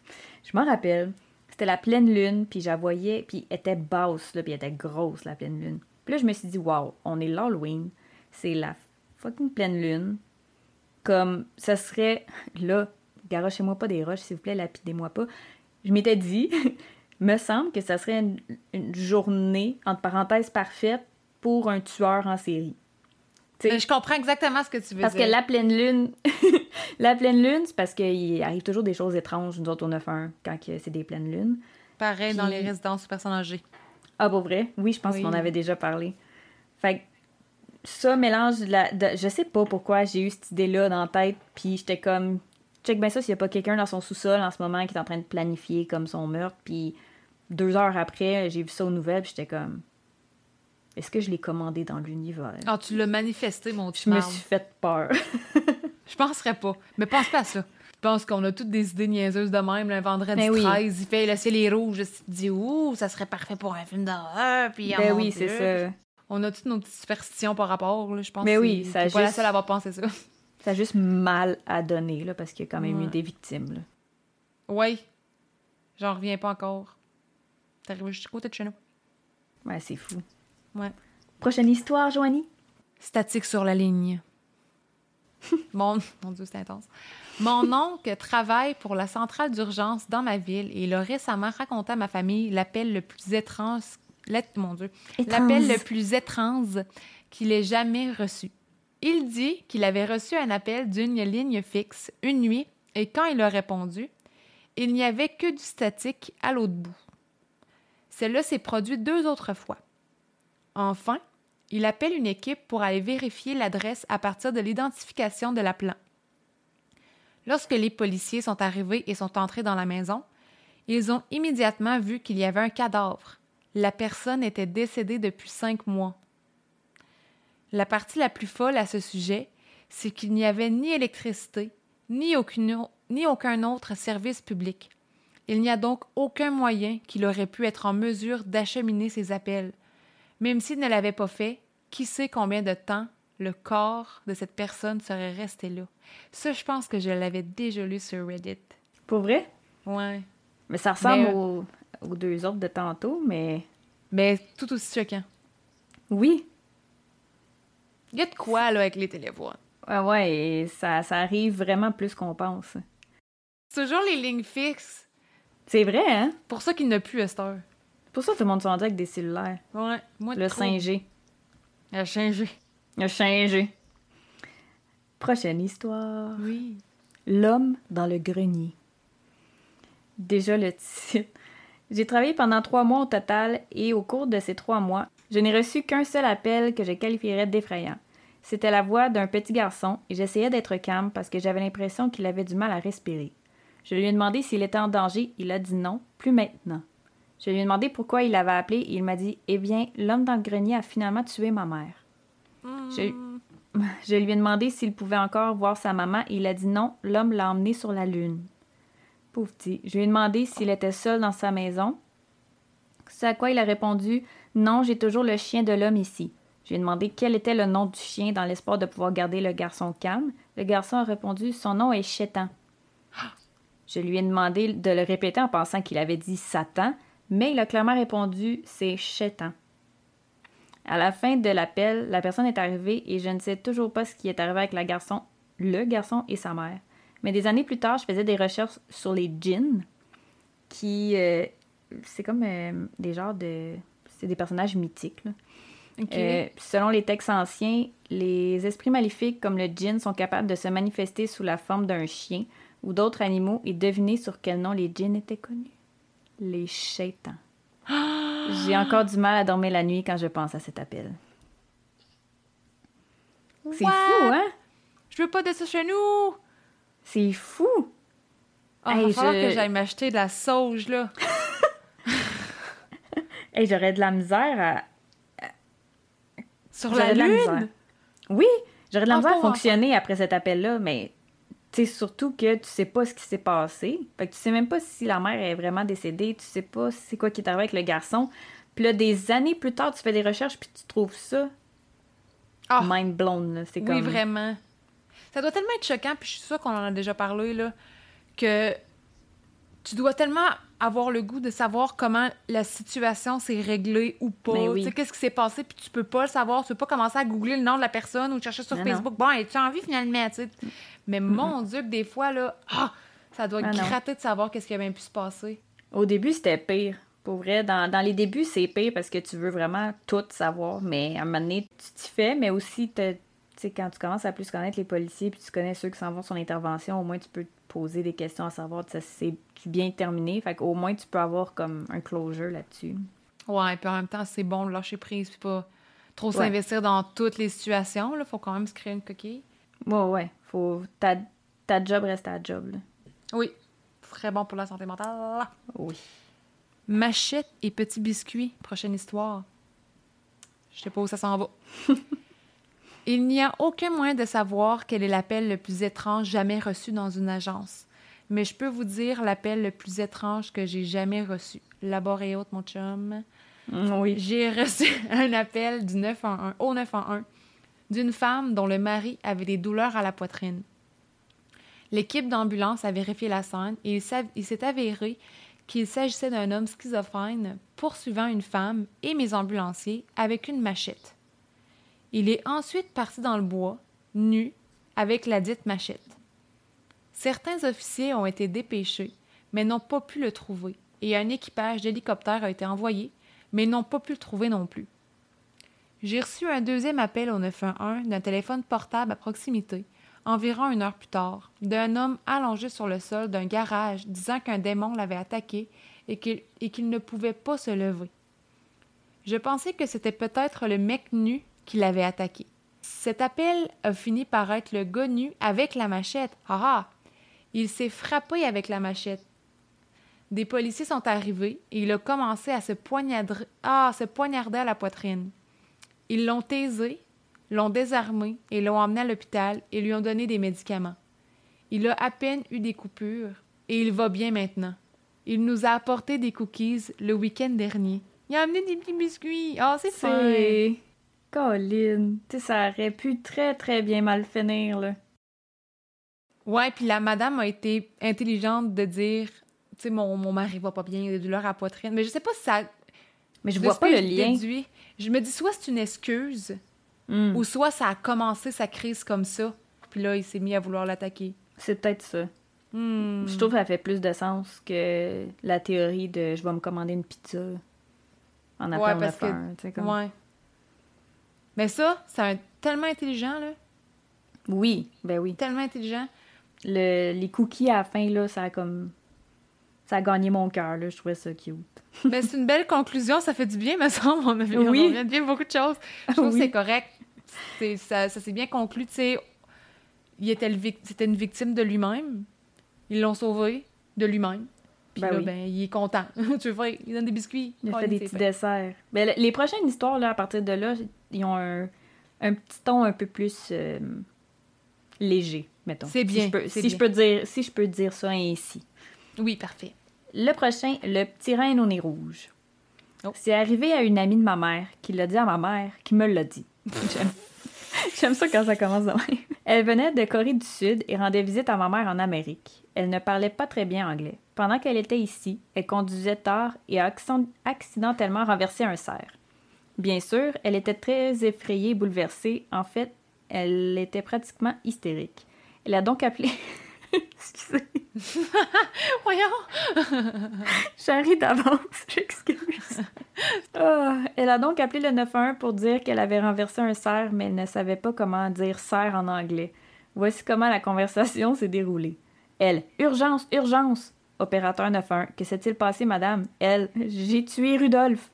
Speaker 1: je m'en rappelle. C'était la pleine lune, puis je voyais, puis elle était basse, là, puis elle était grosse, la pleine lune. Puis là, je me suis dit, waouh, on est l'Halloween. C'est la fucking pleine lune. Comme, ça serait, là, garochez-moi pas des roches, s'il vous plaît, lapidez-moi pas. Je m'étais dit, me semble que ça serait une, une journée, entre parenthèses, parfaite pour un tueur en série.
Speaker 2: Je comprends exactement ce que tu veux
Speaker 1: parce
Speaker 2: dire.
Speaker 1: que la pleine lune, la pleine lune, c'est parce qu'il arrive toujours des choses étranges, nous autres, on a fait un quand que c'est des pleines lunes.
Speaker 2: Pareil dans les résidences aux personnes âgées.
Speaker 1: Ah, pour vrai? Oui, je pense
Speaker 2: Oui.
Speaker 1: qu'on avait déjà parlé. Fait que ça mélange de la. de- je sais pas pourquoi j'ai eu cette idée-là dans la tête, puis j'étais comme. Check bien ça s'il y a pas quelqu'un dans son sous-sol en ce moment qui est en train de planifier comme son meurtre, puis deux heures après, j'ai vu ça aux nouvelles, puis j'étais comme. Est-ce que je l'ai commandé dans l'univers?
Speaker 2: Ah, tu l'as manifesté, mon
Speaker 1: je me suis fait peur.
Speaker 2: Je penserais pas. Mais pense pas à ça. Je pense qu'on a toutes des idées niaiseuses de même. Le vendredi
Speaker 1: Ben oui.
Speaker 2: 13, il fait le ciel est rouge. Dis, ouh, ça serait parfait pour un film d'horreur. Puis,
Speaker 1: ben oui, c'est ça.
Speaker 2: On a toutes nos petites superstitions par rapport. Là. Je pense
Speaker 1: Mais
Speaker 2: que
Speaker 1: oui,
Speaker 2: c'est-
Speaker 1: ça
Speaker 2: pas la seule à avoir pensé ça.
Speaker 1: Ça a juste mal à donner, là, parce qu'il y a quand même eu des victimes, là.
Speaker 2: Oui. J'en reviens pas encore. T'es arrivé juste à côté de chez nous.
Speaker 1: Ouais, c'est fou.
Speaker 2: Ouais.
Speaker 1: Prochaine histoire, Joanie?
Speaker 2: Statique sur la ligne. Mon, mon Dieu, c'est intense. Mon oncle travaille pour la centrale d'urgence dans ma ville et il a récemment raconté à ma famille l'appel le plus étrange, mon Dieu, l'appel le plus étrange qu'il ait jamais reçu. Il dit qu'il avait reçu un appel d'une ligne fixe une nuit et quand il a répondu, il n'y avait que du statique à l'autre bout. Celle-là s'est produit deux autres fois. Enfin, il appelle une équipe pour aller vérifier l'adresse à partir de l'identification de l'appelant. Lorsque les policiers sont arrivés et sont entrés dans la maison, ils ont immédiatement vu qu'il y avait un cadavre. La personne était décédée depuis cinq mois. La partie la plus folle à ce sujet, c'est qu'il n'y avait ni électricité, ni, ni aucun autre service public. Il n'y a donc aucun moyen qu'il aurait pu être en mesure d'acheminer ses appels. Même s'il ne l'avait pas fait, qui sait combien de temps le corps de cette personne serait resté là. Ça, je pense que je l'avais déjà lu sur Reddit.
Speaker 1: Pour vrai?
Speaker 2: Ouais.
Speaker 1: Mais ça ressemble
Speaker 2: Mais, euh,
Speaker 1: aux, aux deux autres de tantôt, mais
Speaker 2: Mais tout aussi choquant.
Speaker 1: oui.
Speaker 2: Il y a de quoi, là, avec les télévoix.
Speaker 1: Ouais, ouais, et ça, ça arrive vraiment plus qu'on pense.
Speaker 2: C'est toujours les lignes fixes.
Speaker 1: C'est vrai, hein?
Speaker 2: Pour ça qu'il n'a plus à cette heure.
Speaker 1: Pour ça, tout le monde se avec des cellulaires.
Speaker 2: Ouais. Moi,
Speaker 1: Le
Speaker 2: trop.
Speaker 1: 5G.
Speaker 2: Elle a changé.
Speaker 1: Le 5G. Prochaine histoire.
Speaker 2: Oui.
Speaker 1: L'homme dans le grenier. Déjà le titre. J'ai travaillé pendant trois mois au total et au cours de ces trois mois, je n'ai reçu qu'un seul appel que je qualifierais d'effrayant. C'était la voix d'un petit garçon et j'essayais d'être calme parce que j'avais l'impression qu'il avait du mal à respirer. Je lui ai demandé s'il était en danger, il a dit non, plus maintenant. Je lui ai demandé pourquoi il avait appelé et il m'a dit Eh bien, l'homme dans le grenier a finalement tué ma mère. J'ai- Je lui ai demandé s'il pouvait encore voir sa maman et il a dit non, l'homme l'a emmené sur la lune. Pauvre petit. Je lui ai demandé s'il était seul dans sa maison. C'est à quoi il a répondu Non, j'ai toujours le chien de l'homme ici. Je lui ai demandé quel était le nom du chien dans l'espoir de pouvoir garder le garçon calme. Le garçon a répondu Son nom est Chétan. Je lui ai demandé de le répéter en pensant qu'il avait dit Satan, mais il a clairement répondu C'est Chétan. À la fin de l'appel, la personne est arrivée et je ne sais toujours pas ce qui est arrivé avec la garçon, le garçon et sa mère. Mais des années plus tard, je faisais des recherches sur les djinns, qui euh, c'est comme euh, des genres de, c'est des personnages mythiques. là. Euh, selon les textes anciens, les esprits maléfiques comme le djinn sont capables de se manifester sous la forme d'un chien ou d'autres animaux et deviner sur quel nom les djinns étaient connus. Les shaitans. J'ai encore du mal à dormir la nuit quand je pense à cet appel. C'est fou, hein?
Speaker 2: Je veux pas de ça chez nous!
Speaker 1: C'est fou!
Speaker 2: Ah,
Speaker 1: Hey,
Speaker 2: va
Speaker 1: je-
Speaker 2: que j'aille m'acheter de la sauge, là.
Speaker 1: Hey, j'aurais de la misère à...
Speaker 2: Sur la lune?
Speaker 1: Oui, j'aurais de la
Speaker 2: Ah,
Speaker 1: misère à fonctionner après cet appel-là, mais sais surtout que tu sais pas ce qui s'est passé. Fait que tu sais même pas si la mère est vraiment décédée, tu sais pas c'est quoi qui est arrivé avec le garçon. Puis là, des années plus tard, tu fais des recherches puis tu trouves ça
Speaker 2: Ah,
Speaker 1: mind blown. C'est
Speaker 2: oui, vraiment. Ça doit tellement être choquant, puis je suis sûre qu'on en a déjà parlé, là, que tu dois tellement avoir le goût de savoir comment la situation s'est réglée ou pas.
Speaker 1: Oui.
Speaker 2: Tu sais, qu'est-ce qui s'est passé, puis tu peux pas le savoir. Tu peux pas commencer à googler le nom de la personne ou chercher sur
Speaker 1: Non,
Speaker 2: Facebook. Bon, es-tu en vie finalement, tu sais? Mais mon Dieu, que des fois, là, ah, ça doit
Speaker 1: Ah, non.
Speaker 2: gratter de savoir qu'est-ce qui a bien pu se passer.
Speaker 1: Au début, c'était pire. Pour vrai, dans, dans les débuts, c'est pire parce que tu veux vraiment tout savoir, mais à un moment donné, tu t'y fais, mais aussi, tu sais, quand tu commences à plus connaître les policiers, puis tu connais ceux qui s'en vont sur l'intervention, au moins tu peux te poser des questions à savoir si ça s'est bien terminé. Fait qu'au moins, tu peux avoir comme un closure là-dessus.
Speaker 2: Ouais, puis en même temps, c'est bon de lâcher prise, puis pas trop
Speaker 1: Ouais.
Speaker 2: s'investir dans toutes les situations. Là, faut quand même se créer une coquille.
Speaker 1: Ouais, ouais. Faut, ta, ta job reste ta job, là.
Speaker 2: Oui, très bon pour la santé mentale.
Speaker 1: Oui.
Speaker 2: Machette et petit biscuit, prochaine histoire. Je sais pas où ça s'en va. Il n'y a aucun moyen de savoir quel est l'appel le plus étrange jamais reçu dans une agence. Mais je peux vous dire l'appel le plus étrange que j'ai jamais reçu. La barre est haute, mon chum.
Speaker 1: Mm, Oui.
Speaker 2: J'ai reçu un appel du 911, au 911 d'une femme dont le mari avait des douleurs à la poitrine. L'équipe d'ambulance a vérifié la scène et il s'est avéré qu'il s'agissait d'un homme schizophrène poursuivant une femme et mes ambulanciers avec une machette. Il est ensuite parti dans le bois, nu, avec la dite machette. Certains officiers ont été dépêchés, mais n'ont pas pu le trouver, et un équipage d'hélicoptère a été envoyé, mais n'ont pas pu le trouver non plus. J'ai reçu un deuxième appel au 911 d'un téléphone portable à proximité, environ une heure plus tard, d'un homme allongé sur le sol d'un garage disant qu'un démon l'avait attaqué et qu'il ne pouvait pas se lever. Je pensais que c'était peut-être le mec nu qui l'avait attaqué. Cet appel a fini par être le gars nu avec la machette. Ah ah! Il s'est frappé avec la machette. Des policiers sont arrivés et il a commencé à se poignarder, ah, se poignarder à la poitrine. Ils l'ont taisé, l'ont désarmé et l'ont emmené à l'hôpital et lui ont donné des médicaments. Il a à peine eu des coupures et il va bien maintenant. Il nous a apporté des cookies le week-end dernier. Il a amené des petits biscuits. Ah, c'est fin.
Speaker 1: Colin. Tu sais, ça aurait pu très, très bien mal finir, là.
Speaker 2: Ouais, puis la madame a été intelligente de dire, tu sais, mon, mon mari va pas bien, il a des douleurs à la poitrine. Mais je sais pas si ça.
Speaker 1: Mais je
Speaker 2: de
Speaker 1: vois pas le
Speaker 2: je
Speaker 1: lien.
Speaker 2: je me dis soit c'est une excuse,
Speaker 1: Hmm.
Speaker 2: ou soit ça a commencé sa crise comme ça, puis là, il s'est mis à vouloir l'attaquer.
Speaker 1: C'est peut-être ça.
Speaker 2: Hmm.
Speaker 1: Je trouve que ça fait plus de sens que la théorie de je vais me commander une pizza en
Speaker 2: Ouais, parce que-
Speaker 1: faire. tu sais, comme-
Speaker 2: Ouais. Mais ça, c'est tellement intelligent, là.
Speaker 1: Oui, ben oui.
Speaker 2: Tellement intelligent.
Speaker 1: Le, les cookies à la fin, là, ça a comme. Ça a gagné mon cœur, là. Je trouvais ça cute.
Speaker 2: Mais c'est une belle conclusion, ça fait du bien, me semble. On, a,
Speaker 1: Oui.
Speaker 2: bien beaucoup de choses. Je trouve que c'est correct. C'est- ça ça s'est bien conclu, tu sais. Il était le vic- C'était une victime de lui-même. Ils l'ont sauvé de lui-même. Puis
Speaker 1: Ben
Speaker 2: là,
Speaker 1: oui.
Speaker 2: ben, il est content. tu veux voir, il donne des biscuits.
Speaker 1: Il a
Speaker 2: Oh,
Speaker 1: fait des petits
Speaker 2: fait.
Speaker 1: desserts. Ben, le- les prochaines histoires, là, à partir de là, ils ont un, un petit ton un peu plus euh, léger, mettons.
Speaker 2: C'est
Speaker 1: Si
Speaker 2: bien,
Speaker 1: je peux-
Speaker 2: c'est
Speaker 1: Si, je peux dire, si je peux dire ça ainsi.
Speaker 2: Oui, parfait.
Speaker 1: Le prochain, le petit reine au nez rouge.
Speaker 2: Oh.
Speaker 1: C'est arrivé à une amie de ma mère qui l'a dit à ma mère qui me l'a dit. J'aime- J'aime ça quand ça commence de même. Elle venait de Corée du Sud et rendait visite à ma mère en Amérique. Elle ne parlait pas très bien anglais. Pendant qu'elle était ici, elle conduisait tard et a accidentellement renversé un cerf. Bien sûr, elle était très effrayée et bouleversée. En fait, elle était pratiquement hystérique. Elle a donc appelé... Excusez.
Speaker 2: Voyons!
Speaker 1: J'arrive d'avance, j'excuse. Ah, elle a donc appelé le 911 pour dire qu'elle avait renversé un cerf, mais elle ne savait pas comment dire cerf en anglais. Voici comment la conversation s'est déroulée. Elle, urgence, urgence! Opérateur 911, que s'est-il passé, madame? Elle, j'ai tué Rudolph.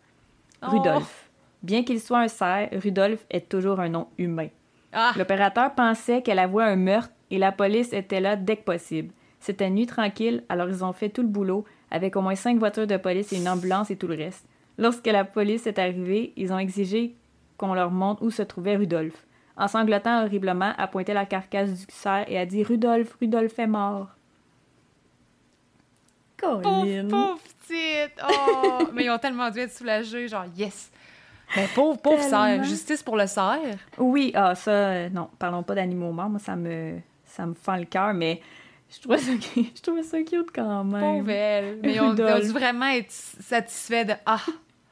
Speaker 2: Oh.
Speaker 1: Rudolph. Bien qu'il soit un cerf, Rudolph est toujours un nom humain.
Speaker 2: Ah!
Speaker 1: L'opérateur pensait qu'elle avouait un meurtre et la police était là dès que possible. C'était nuit tranquille, alors ils ont fait tout le boulot, avec au moins cinq voitures de police et une ambulance et tout le reste. Lorsque la police est arrivée, ils ont exigé qu'on leur montre où se trouvait Rudolphe. En sanglotant horriblement, elle pointait la carcasse du cerf et a dit Rudolphe, Rudolphe est mort.
Speaker 2: Pauvre, pauvre petite! Oh! Mais ils ont tellement dû être soulagés, genre, yes! Mais pauvre, pauvre cerf, justice pour le cerf?
Speaker 1: Oui, ah, ça, euh, non, parlons pas d'animaux morts, moi, ça me, ça me fend le cœur, mais je trouvais ça, je trouvais ça cute quand même.
Speaker 2: Pauvre elle. Mais ils ont, dû vraiment être satisfaits de, ah,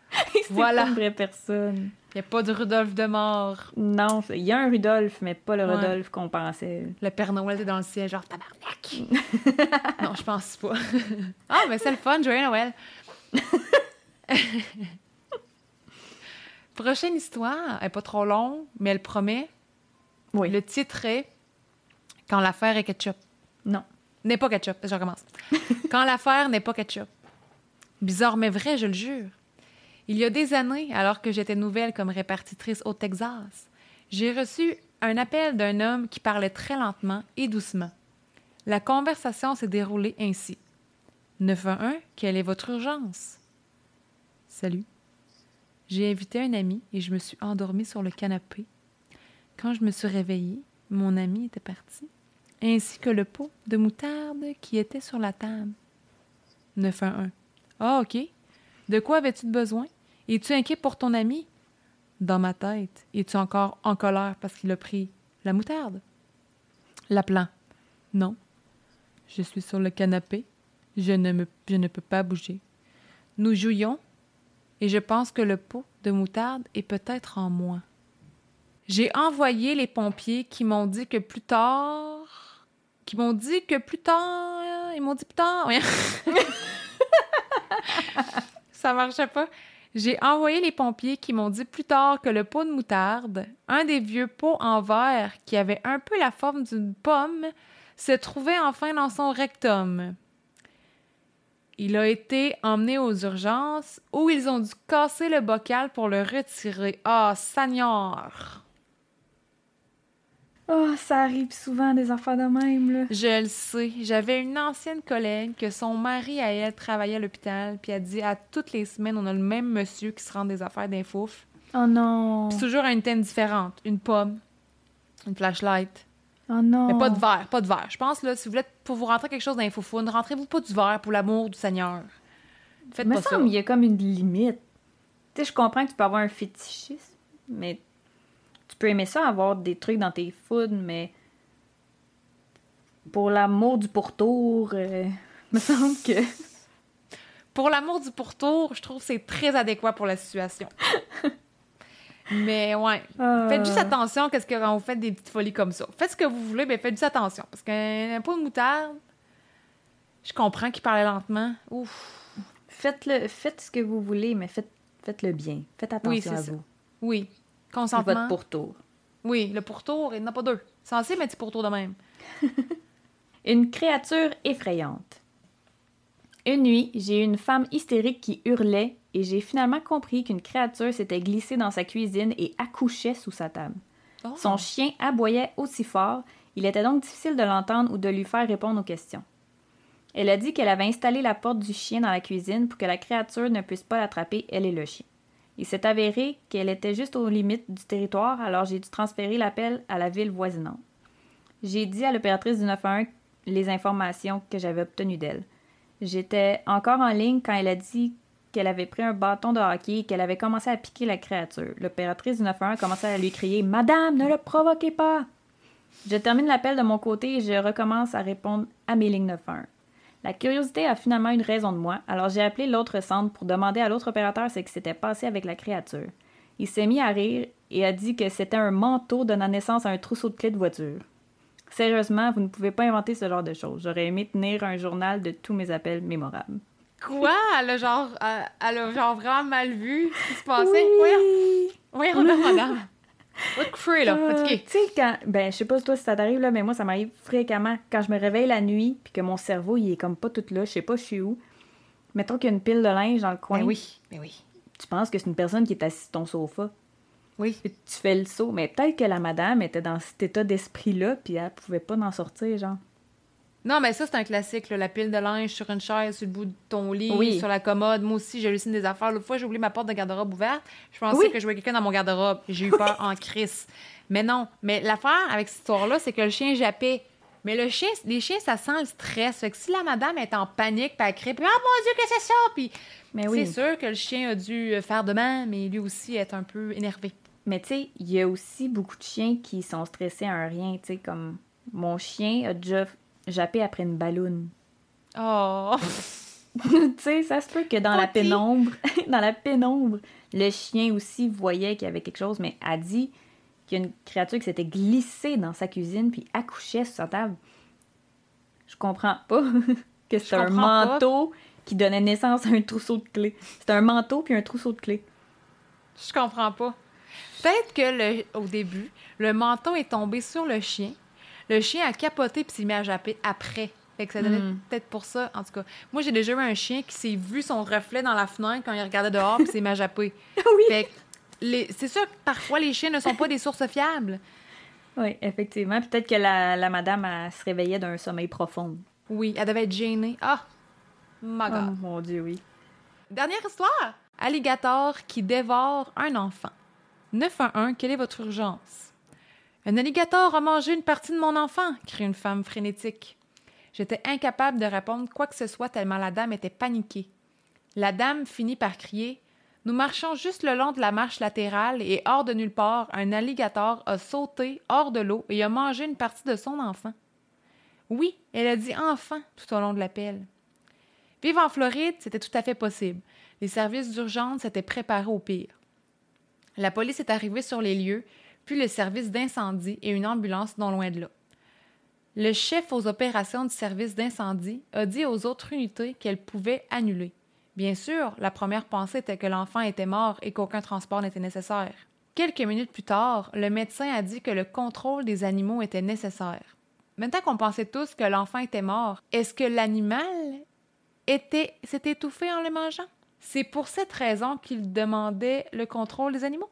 Speaker 1: voilà. une vraie personne.
Speaker 2: Il n'y a pas de Rudolph de mort.
Speaker 1: Non, il y a un Rudolph, mais pas le Rudolph qu'on pensait.
Speaker 2: Le Père Noël est dans le ciel, genre tabarnak. non, je pense pas. ah, mais c'est le fun, joyeux Noël. Prochaine histoire, elle n'est pas trop longue, mais elle promet. Oui. Le titre est Quand l'affaire est ketchup.
Speaker 1: Non.
Speaker 2: N'est pas ketchup, je recommence. Quand l'affaire n'est pas ketchup. Bizarre, mais vrai, je le jure. Il y a des années, alors que j'étais nouvelle comme répartitrice au Texas, j'ai reçu un appel d'un homme qui parlait très lentement et doucement. La conversation s'est déroulée ainsi. 911, quelle est votre urgence? Salut. J'ai invité un ami et je me suis endormie sur le canapé. Quand je me suis réveillée, mon ami était parti, ainsi que le pot de moutarde qui était sur la table. 911. Ah, OK. De quoi avais-tu besoin? Es-tu inquiet pour ton ami? Dans ma tête, es-tu encore en colère parce qu'il a pris la moutarde? L'appelant. Non. Je suis sur le canapé. Je ne, me, je ne peux pas bouger. Nous jouions et je pense que le pot de moutarde est peut-être en moi. J'ai envoyé les pompiers qui m'ont dit que plus tard. qui m'ont dit que plus tard. Ils m'ont dit plus tard. Ça marchait pas. J'ai envoyé les pompiers qui m'ont dit plus tard que le pot de moutarde, un des vieux pots en verre qui avait un peu la forme d'une pomme, se trouvait enfin dans son rectum. Il a été emmené aux urgences où ils ont dû casser le bocal pour le retirer. Ah, Seigneur!
Speaker 1: Oh, ça arrive souvent des affaires de même, là.
Speaker 2: Je le sais. J'avais une ancienne collègue que son mari à elle travaillait à l'hôpital, puis elle dit à toutes les semaines, on a le même monsieur qui se rend des affaires d'infouf.
Speaker 1: Oh non.
Speaker 2: C'est toujours à une thème différente. Une pomme, une flashlight.
Speaker 1: Oh non.
Speaker 2: Mais pas de verre, pas de verre. Je pense, là, si vous voulez, pour vous rentrer quelque chose d'infofoune, rentrez-vous pas du verre pour l'amour du Seigneur.
Speaker 1: Faites pas ça. il y a comme une limite. Tu sais, je comprends que tu peux avoir un fétichisme, mais peux aimer ça, avoir des trucs dans tes foods, mais pour l'amour du pourtour, euh, me semble que.
Speaker 2: Pour l'amour du pourtour, je trouve que c'est très adéquat pour la situation. mais ouais, faites juste ah. attention qu'est-ce que quand vous faites des petites folies comme ça. Faites ce que vous voulez, mais faites juste attention. Parce qu'un pot de moutarde, je comprends qu'il parlait lentement. Ouf.
Speaker 1: Faites-le, faites ce que vous voulez, mais faites, faites-le bien. Faites attention à vous.
Speaker 2: Oui, Consentement.
Speaker 1: Votre pourtour.
Speaker 2: Oui, le pourtour, il n'y en a pas deux. Censé mettre pourtour de même.
Speaker 1: une créature effrayante. Une nuit, j'ai eu une femme hystérique qui hurlait et j'ai finalement compris qu'une créature s'était glissée dans sa cuisine et accouchait sous sa table. Oh. Son chien aboyait aussi fort, il était donc difficile de l'entendre ou de lui faire répondre aux questions. Elle a dit qu'elle avait installé la porte du chien dans la cuisine pour que la créature ne puisse pas l'attraper, elle et le chien. Il s'est avéré qu'elle était juste aux limites du territoire, alors j'ai dû transférer l'appel à la ville voisinante. J'ai dit à l'opératrice du 911 les informations que j'avais obtenues d'elle. J'étais encore en ligne quand elle a dit qu'elle avait pris un bâton de hockey et qu'elle avait commencé à piquer la créature. L'opératrice du 911 a à lui crier Madame, ne le provoquez pas Je termine l'appel de mon côté et je recommence à répondre à mes lignes 911. La curiosité a finalement une raison de moi, alors j'ai appelé l'autre centre pour demander à l'autre opérateur ce qui s'était passé avec la créature. Il s'est mis à rire et a dit que c'était un manteau donnant naissance à un trousseau de clés de voiture. Sérieusement, vous ne pouvez pas inventer ce genre de choses. J'aurais aimé tenir un journal de tous mes appels mémorables.
Speaker 2: Quoi? Elle a genre, elle a genre vraiment mal vu ce qui se passait? Oui! Oui, on madame. What là?
Speaker 1: Euh, tu sais, quand. Ben, je sais pas toi si ça t'arrive, là, mais moi, ça m'arrive fréquemment. Quand je me réveille la nuit, puis que mon cerveau, il est comme pas tout là, je sais pas, je suis où. Mettons qu'il y a une pile de linge dans le coin.
Speaker 2: Ben oui, ben oui.
Speaker 1: Tu penses que c'est une personne qui est assise sur ton sofa.
Speaker 2: Oui.
Speaker 1: tu fais le saut. Mais peut-être que la madame était dans cet état d'esprit-là, puis elle pouvait pas en sortir, genre.
Speaker 2: Non, mais ça, c'est un classique, là, la pile de linge sur une chaise, sur le bout de ton lit,
Speaker 1: Oui.
Speaker 2: sur la commode. Moi aussi, j'hallucine des affaires. L'autre fois, j'ai oublié ma porte de garde-robe ouverte. Je pensais
Speaker 1: Oui.
Speaker 2: que je voyais quelqu'un dans mon garde-robe. J'ai eu peur en crise. Mais non. Mais l'affaire avec cette histoire-là, c'est que le chien jappait. Mais le chien, les chiens, ça sent le stress. Fait que si la madame est en panique, puis elle crie, puis « Ah, mon Dieu, que c'est ça? » Puis c'est sûr que le chien a dû faire de même, mais lui aussi être un peu énervé.
Speaker 1: Mais tu sais, il y a aussi beaucoup de chiens qui sont stressés à un rien, tu sais, comme mon chien a déjà jappé après une balloune.
Speaker 2: Oh!
Speaker 1: tu sais, ça se peut que dans la pénombre, dans la pénombre, le chien aussi voyait qu'il y avait quelque chose, mais a dit qu'il y a une créature qui s'était glissée dans sa cuisine puis accouchait sur sa table. Je comprends pas que c'est un
Speaker 2: pas.
Speaker 1: manteau qui donnait naissance à un trousseau de clés. C'est un manteau puis un trousseau de clés.
Speaker 2: Je comprends pas. Peut-être que le, au début, le menton est tombé sur le chien. Le chien a capoté puis s'est mis à japper après. Fait que ça donnait
Speaker 1: Hmm.
Speaker 2: peut-être pour ça. En tout cas, moi, j'ai déjà eu un chien qui s'est vu son reflet dans la fenêtre quand il regardait dehors puis s'est mis à japper.
Speaker 1: oui.
Speaker 2: Fait que les- c'est sûr que parfois, les chiens ne sont pas des sources fiables.
Speaker 1: Oui, effectivement. Peut-être que la, la madame elle se réveillait d'un sommeil profond.
Speaker 2: Oui, elle devait être gênée. Ah! My
Speaker 1: Oh mon Dieu, oui.
Speaker 2: Dernière histoire. Alligator qui dévore un enfant. 911, quelle est votre urgence? Un alligator a mangé une partie de mon enfant, crie une femme frénétique. J'étais incapable de répondre quoi que ce soit tellement la dame était paniquée. La dame finit par crier Nous marchons juste le long de la marche latérale et hors de nulle part, un alligator a sauté hors de l'eau et a mangé une partie de son enfant. Oui, elle a dit enfant tout au long de l'appel. Vivre en Floride, c'était tout à fait possible. Les services d'urgence s'étaient préparés au pire. La police est arrivée sur les lieux, le service d'incendie et une ambulance non loin de là. Le chef aux opérations du service d'incendie a dit aux autres unités qu'elles pouvaient annuler. Bien sûr, la première pensée était que l'enfant était mort et qu'aucun transport n'était nécessaire. Quelques minutes plus tard, le médecin a dit que le contrôle des animaux était nécessaire. Maintenant qu'on pensait tous que l'enfant était mort, est-ce que l'animal était s'est étouffé en le mangeant? C'est pour cette raison qu'il demandait le contrôle des animaux.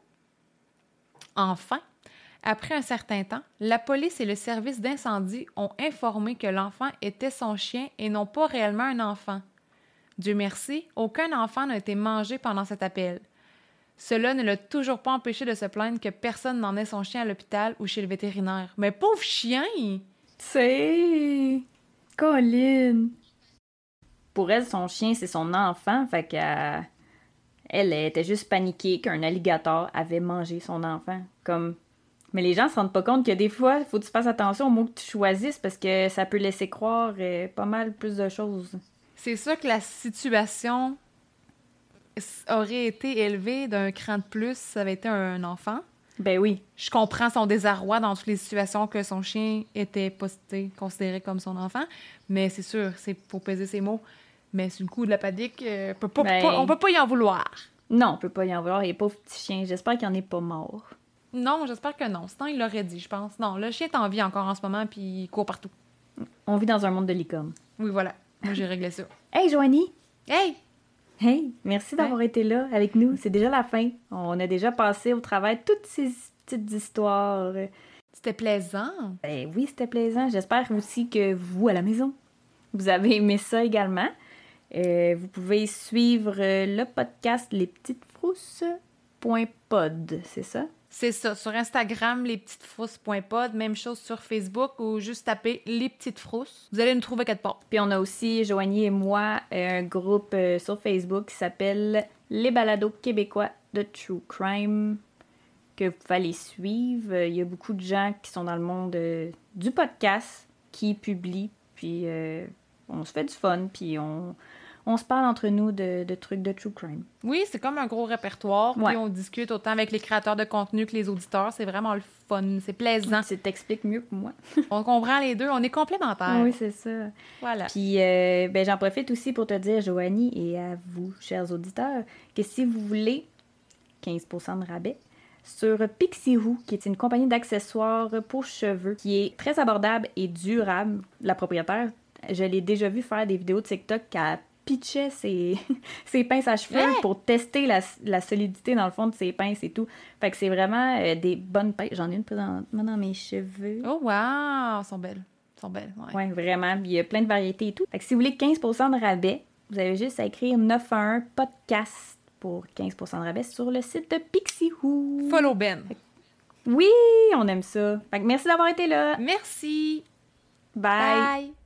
Speaker 2: Enfin, après un certain temps, la police et le service d'incendie ont informé que l'enfant était son chien et non pas réellement un enfant. Dieu merci, aucun enfant n'a été mangé pendant cet appel. Cela ne l'a toujours pas empêché de se plaindre que personne n'en ait son chien à l'hôpital ou chez le vétérinaire. Mais pauvre chien!
Speaker 1: C'est. Colline! Pour elle, son chien, c'est son enfant, fait qu'elle. Elle, était juste paniquée qu'un alligator avait mangé son enfant. Comme. Mais les gens se rendent pas compte que des fois, il faut que tu fasses attention au mot que tu choisisses parce que ça peut laisser croire euh, pas mal plus de choses.
Speaker 2: C'est sûr que la situation aurait été élevée d'un cran de plus, ça avait été un enfant.
Speaker 1: Ben oui.
Speaker 2: Je comprends son désarroi dans toutes les situations que son chien était posté, considéré comme son enfant, mais c'est sûr, c'est faut peser ses mots. Mais sur le coup de la panique, euh, peut pas-
Speaker 1: Ben-
Speaker 2: pas- on peut pas y en vouloir.
Speaker 1: Non, on peut pas y en vouloir. Et pauvre petit chien, j'espère qu'il en est pas mort.
Speaker 2: Non, j'espère que non. Sinon, il l'aurait dit, je pense. Non, le chien est en vie encore en ce moment, puis il court partout.
Speaker 1: On vit dans un monde de licorne.
Speaker 2: Oui, voilà. Moi, j'ai réglé ça.
Speaker 1: Hey, Joanie!
Speaker 2: Hey!
Speaker 1: Hey, merci d'avoir été là avec nous. C'est déjà la fin. On a déjà passé au de toutes ces petites histoires.
Speaker 2: C'était plaisant.
Speaker 1: Ben oui, c'était plaisant. J'espère aussi que vous, à la maison, vous avez aimé ça également. Euh, vous pouvez suivre euh, le podcast Les Petites Frousses.pod, c'est ça?
Speaker 2: C'est ça. Sur Instagram, lespetitesfrousses.pod. Même chose sur Facebook ou juste taper les petites frousses. Vous allez nous trouver quelque part.
Speaker 1: Puis on a aussi, Joanie et moi, euh, un groupe sur Facebook qui s'appelle Les Balados québécois de True Crime, que vous pouvez aller suivre. Il y a beaucoup de gens qui sont dans le monde du podcast qui publient, puis euh, on se fait du fun, puis on, on se parle entre nous de, de trucs de True Crime.
Speaker 2: Oui, c'est comme un gros répertoire.
Speaker 1: Ouais.
Speaker 2: Puis on discute autant avec les créateurs de contenu que les auditeurs. C'est vraiment le fun. C'est plaisant.
Speaker 1: Tu t'expliques mieux que moi.
Speaker 2: on comprend les deux. On est complémentaires.
Speaker 1: oui, c'est ça.
Speaker 2: Voilà.
Speaker 1: Puis euh, ben, j'en profite aussi pour te dire, Joanie, et à vous, chers auditeurs, que si vous voulez 15% de rabais sur Pixie Who, qui est une compagnie d'accessoires pour cheveux qui est très abordable et durable. La propriétaire, je l'ai déjà vu faire des vidéos de TikTok qu'elle pitchait ses, ses pinces à cheveux pour tester la, la solidité dans le fond de ses pinces et tout. Fait que c'est vraiment euh, des bonnes pinces. J'en ai une présentement dans mes cheveux.
Speaker 2: Oh, wow! Elles sont belles. sont belles, ouais.
Speaker 1: Ouais, vraiment. Il y a plein de variétés et tout. Fait que si vous voulez 15% de rabais, vous avez juste à écrire 911 podcast pour 15% de rabais sur le site de Pixie Who.
Speaker 2: Follow Ben.
Speaker 1: Oui, on aime ça. Fait que merci d'avoir été là.
Speaker 2: Merci.
Speaker 1: Bye.
Speaker 2: Bye.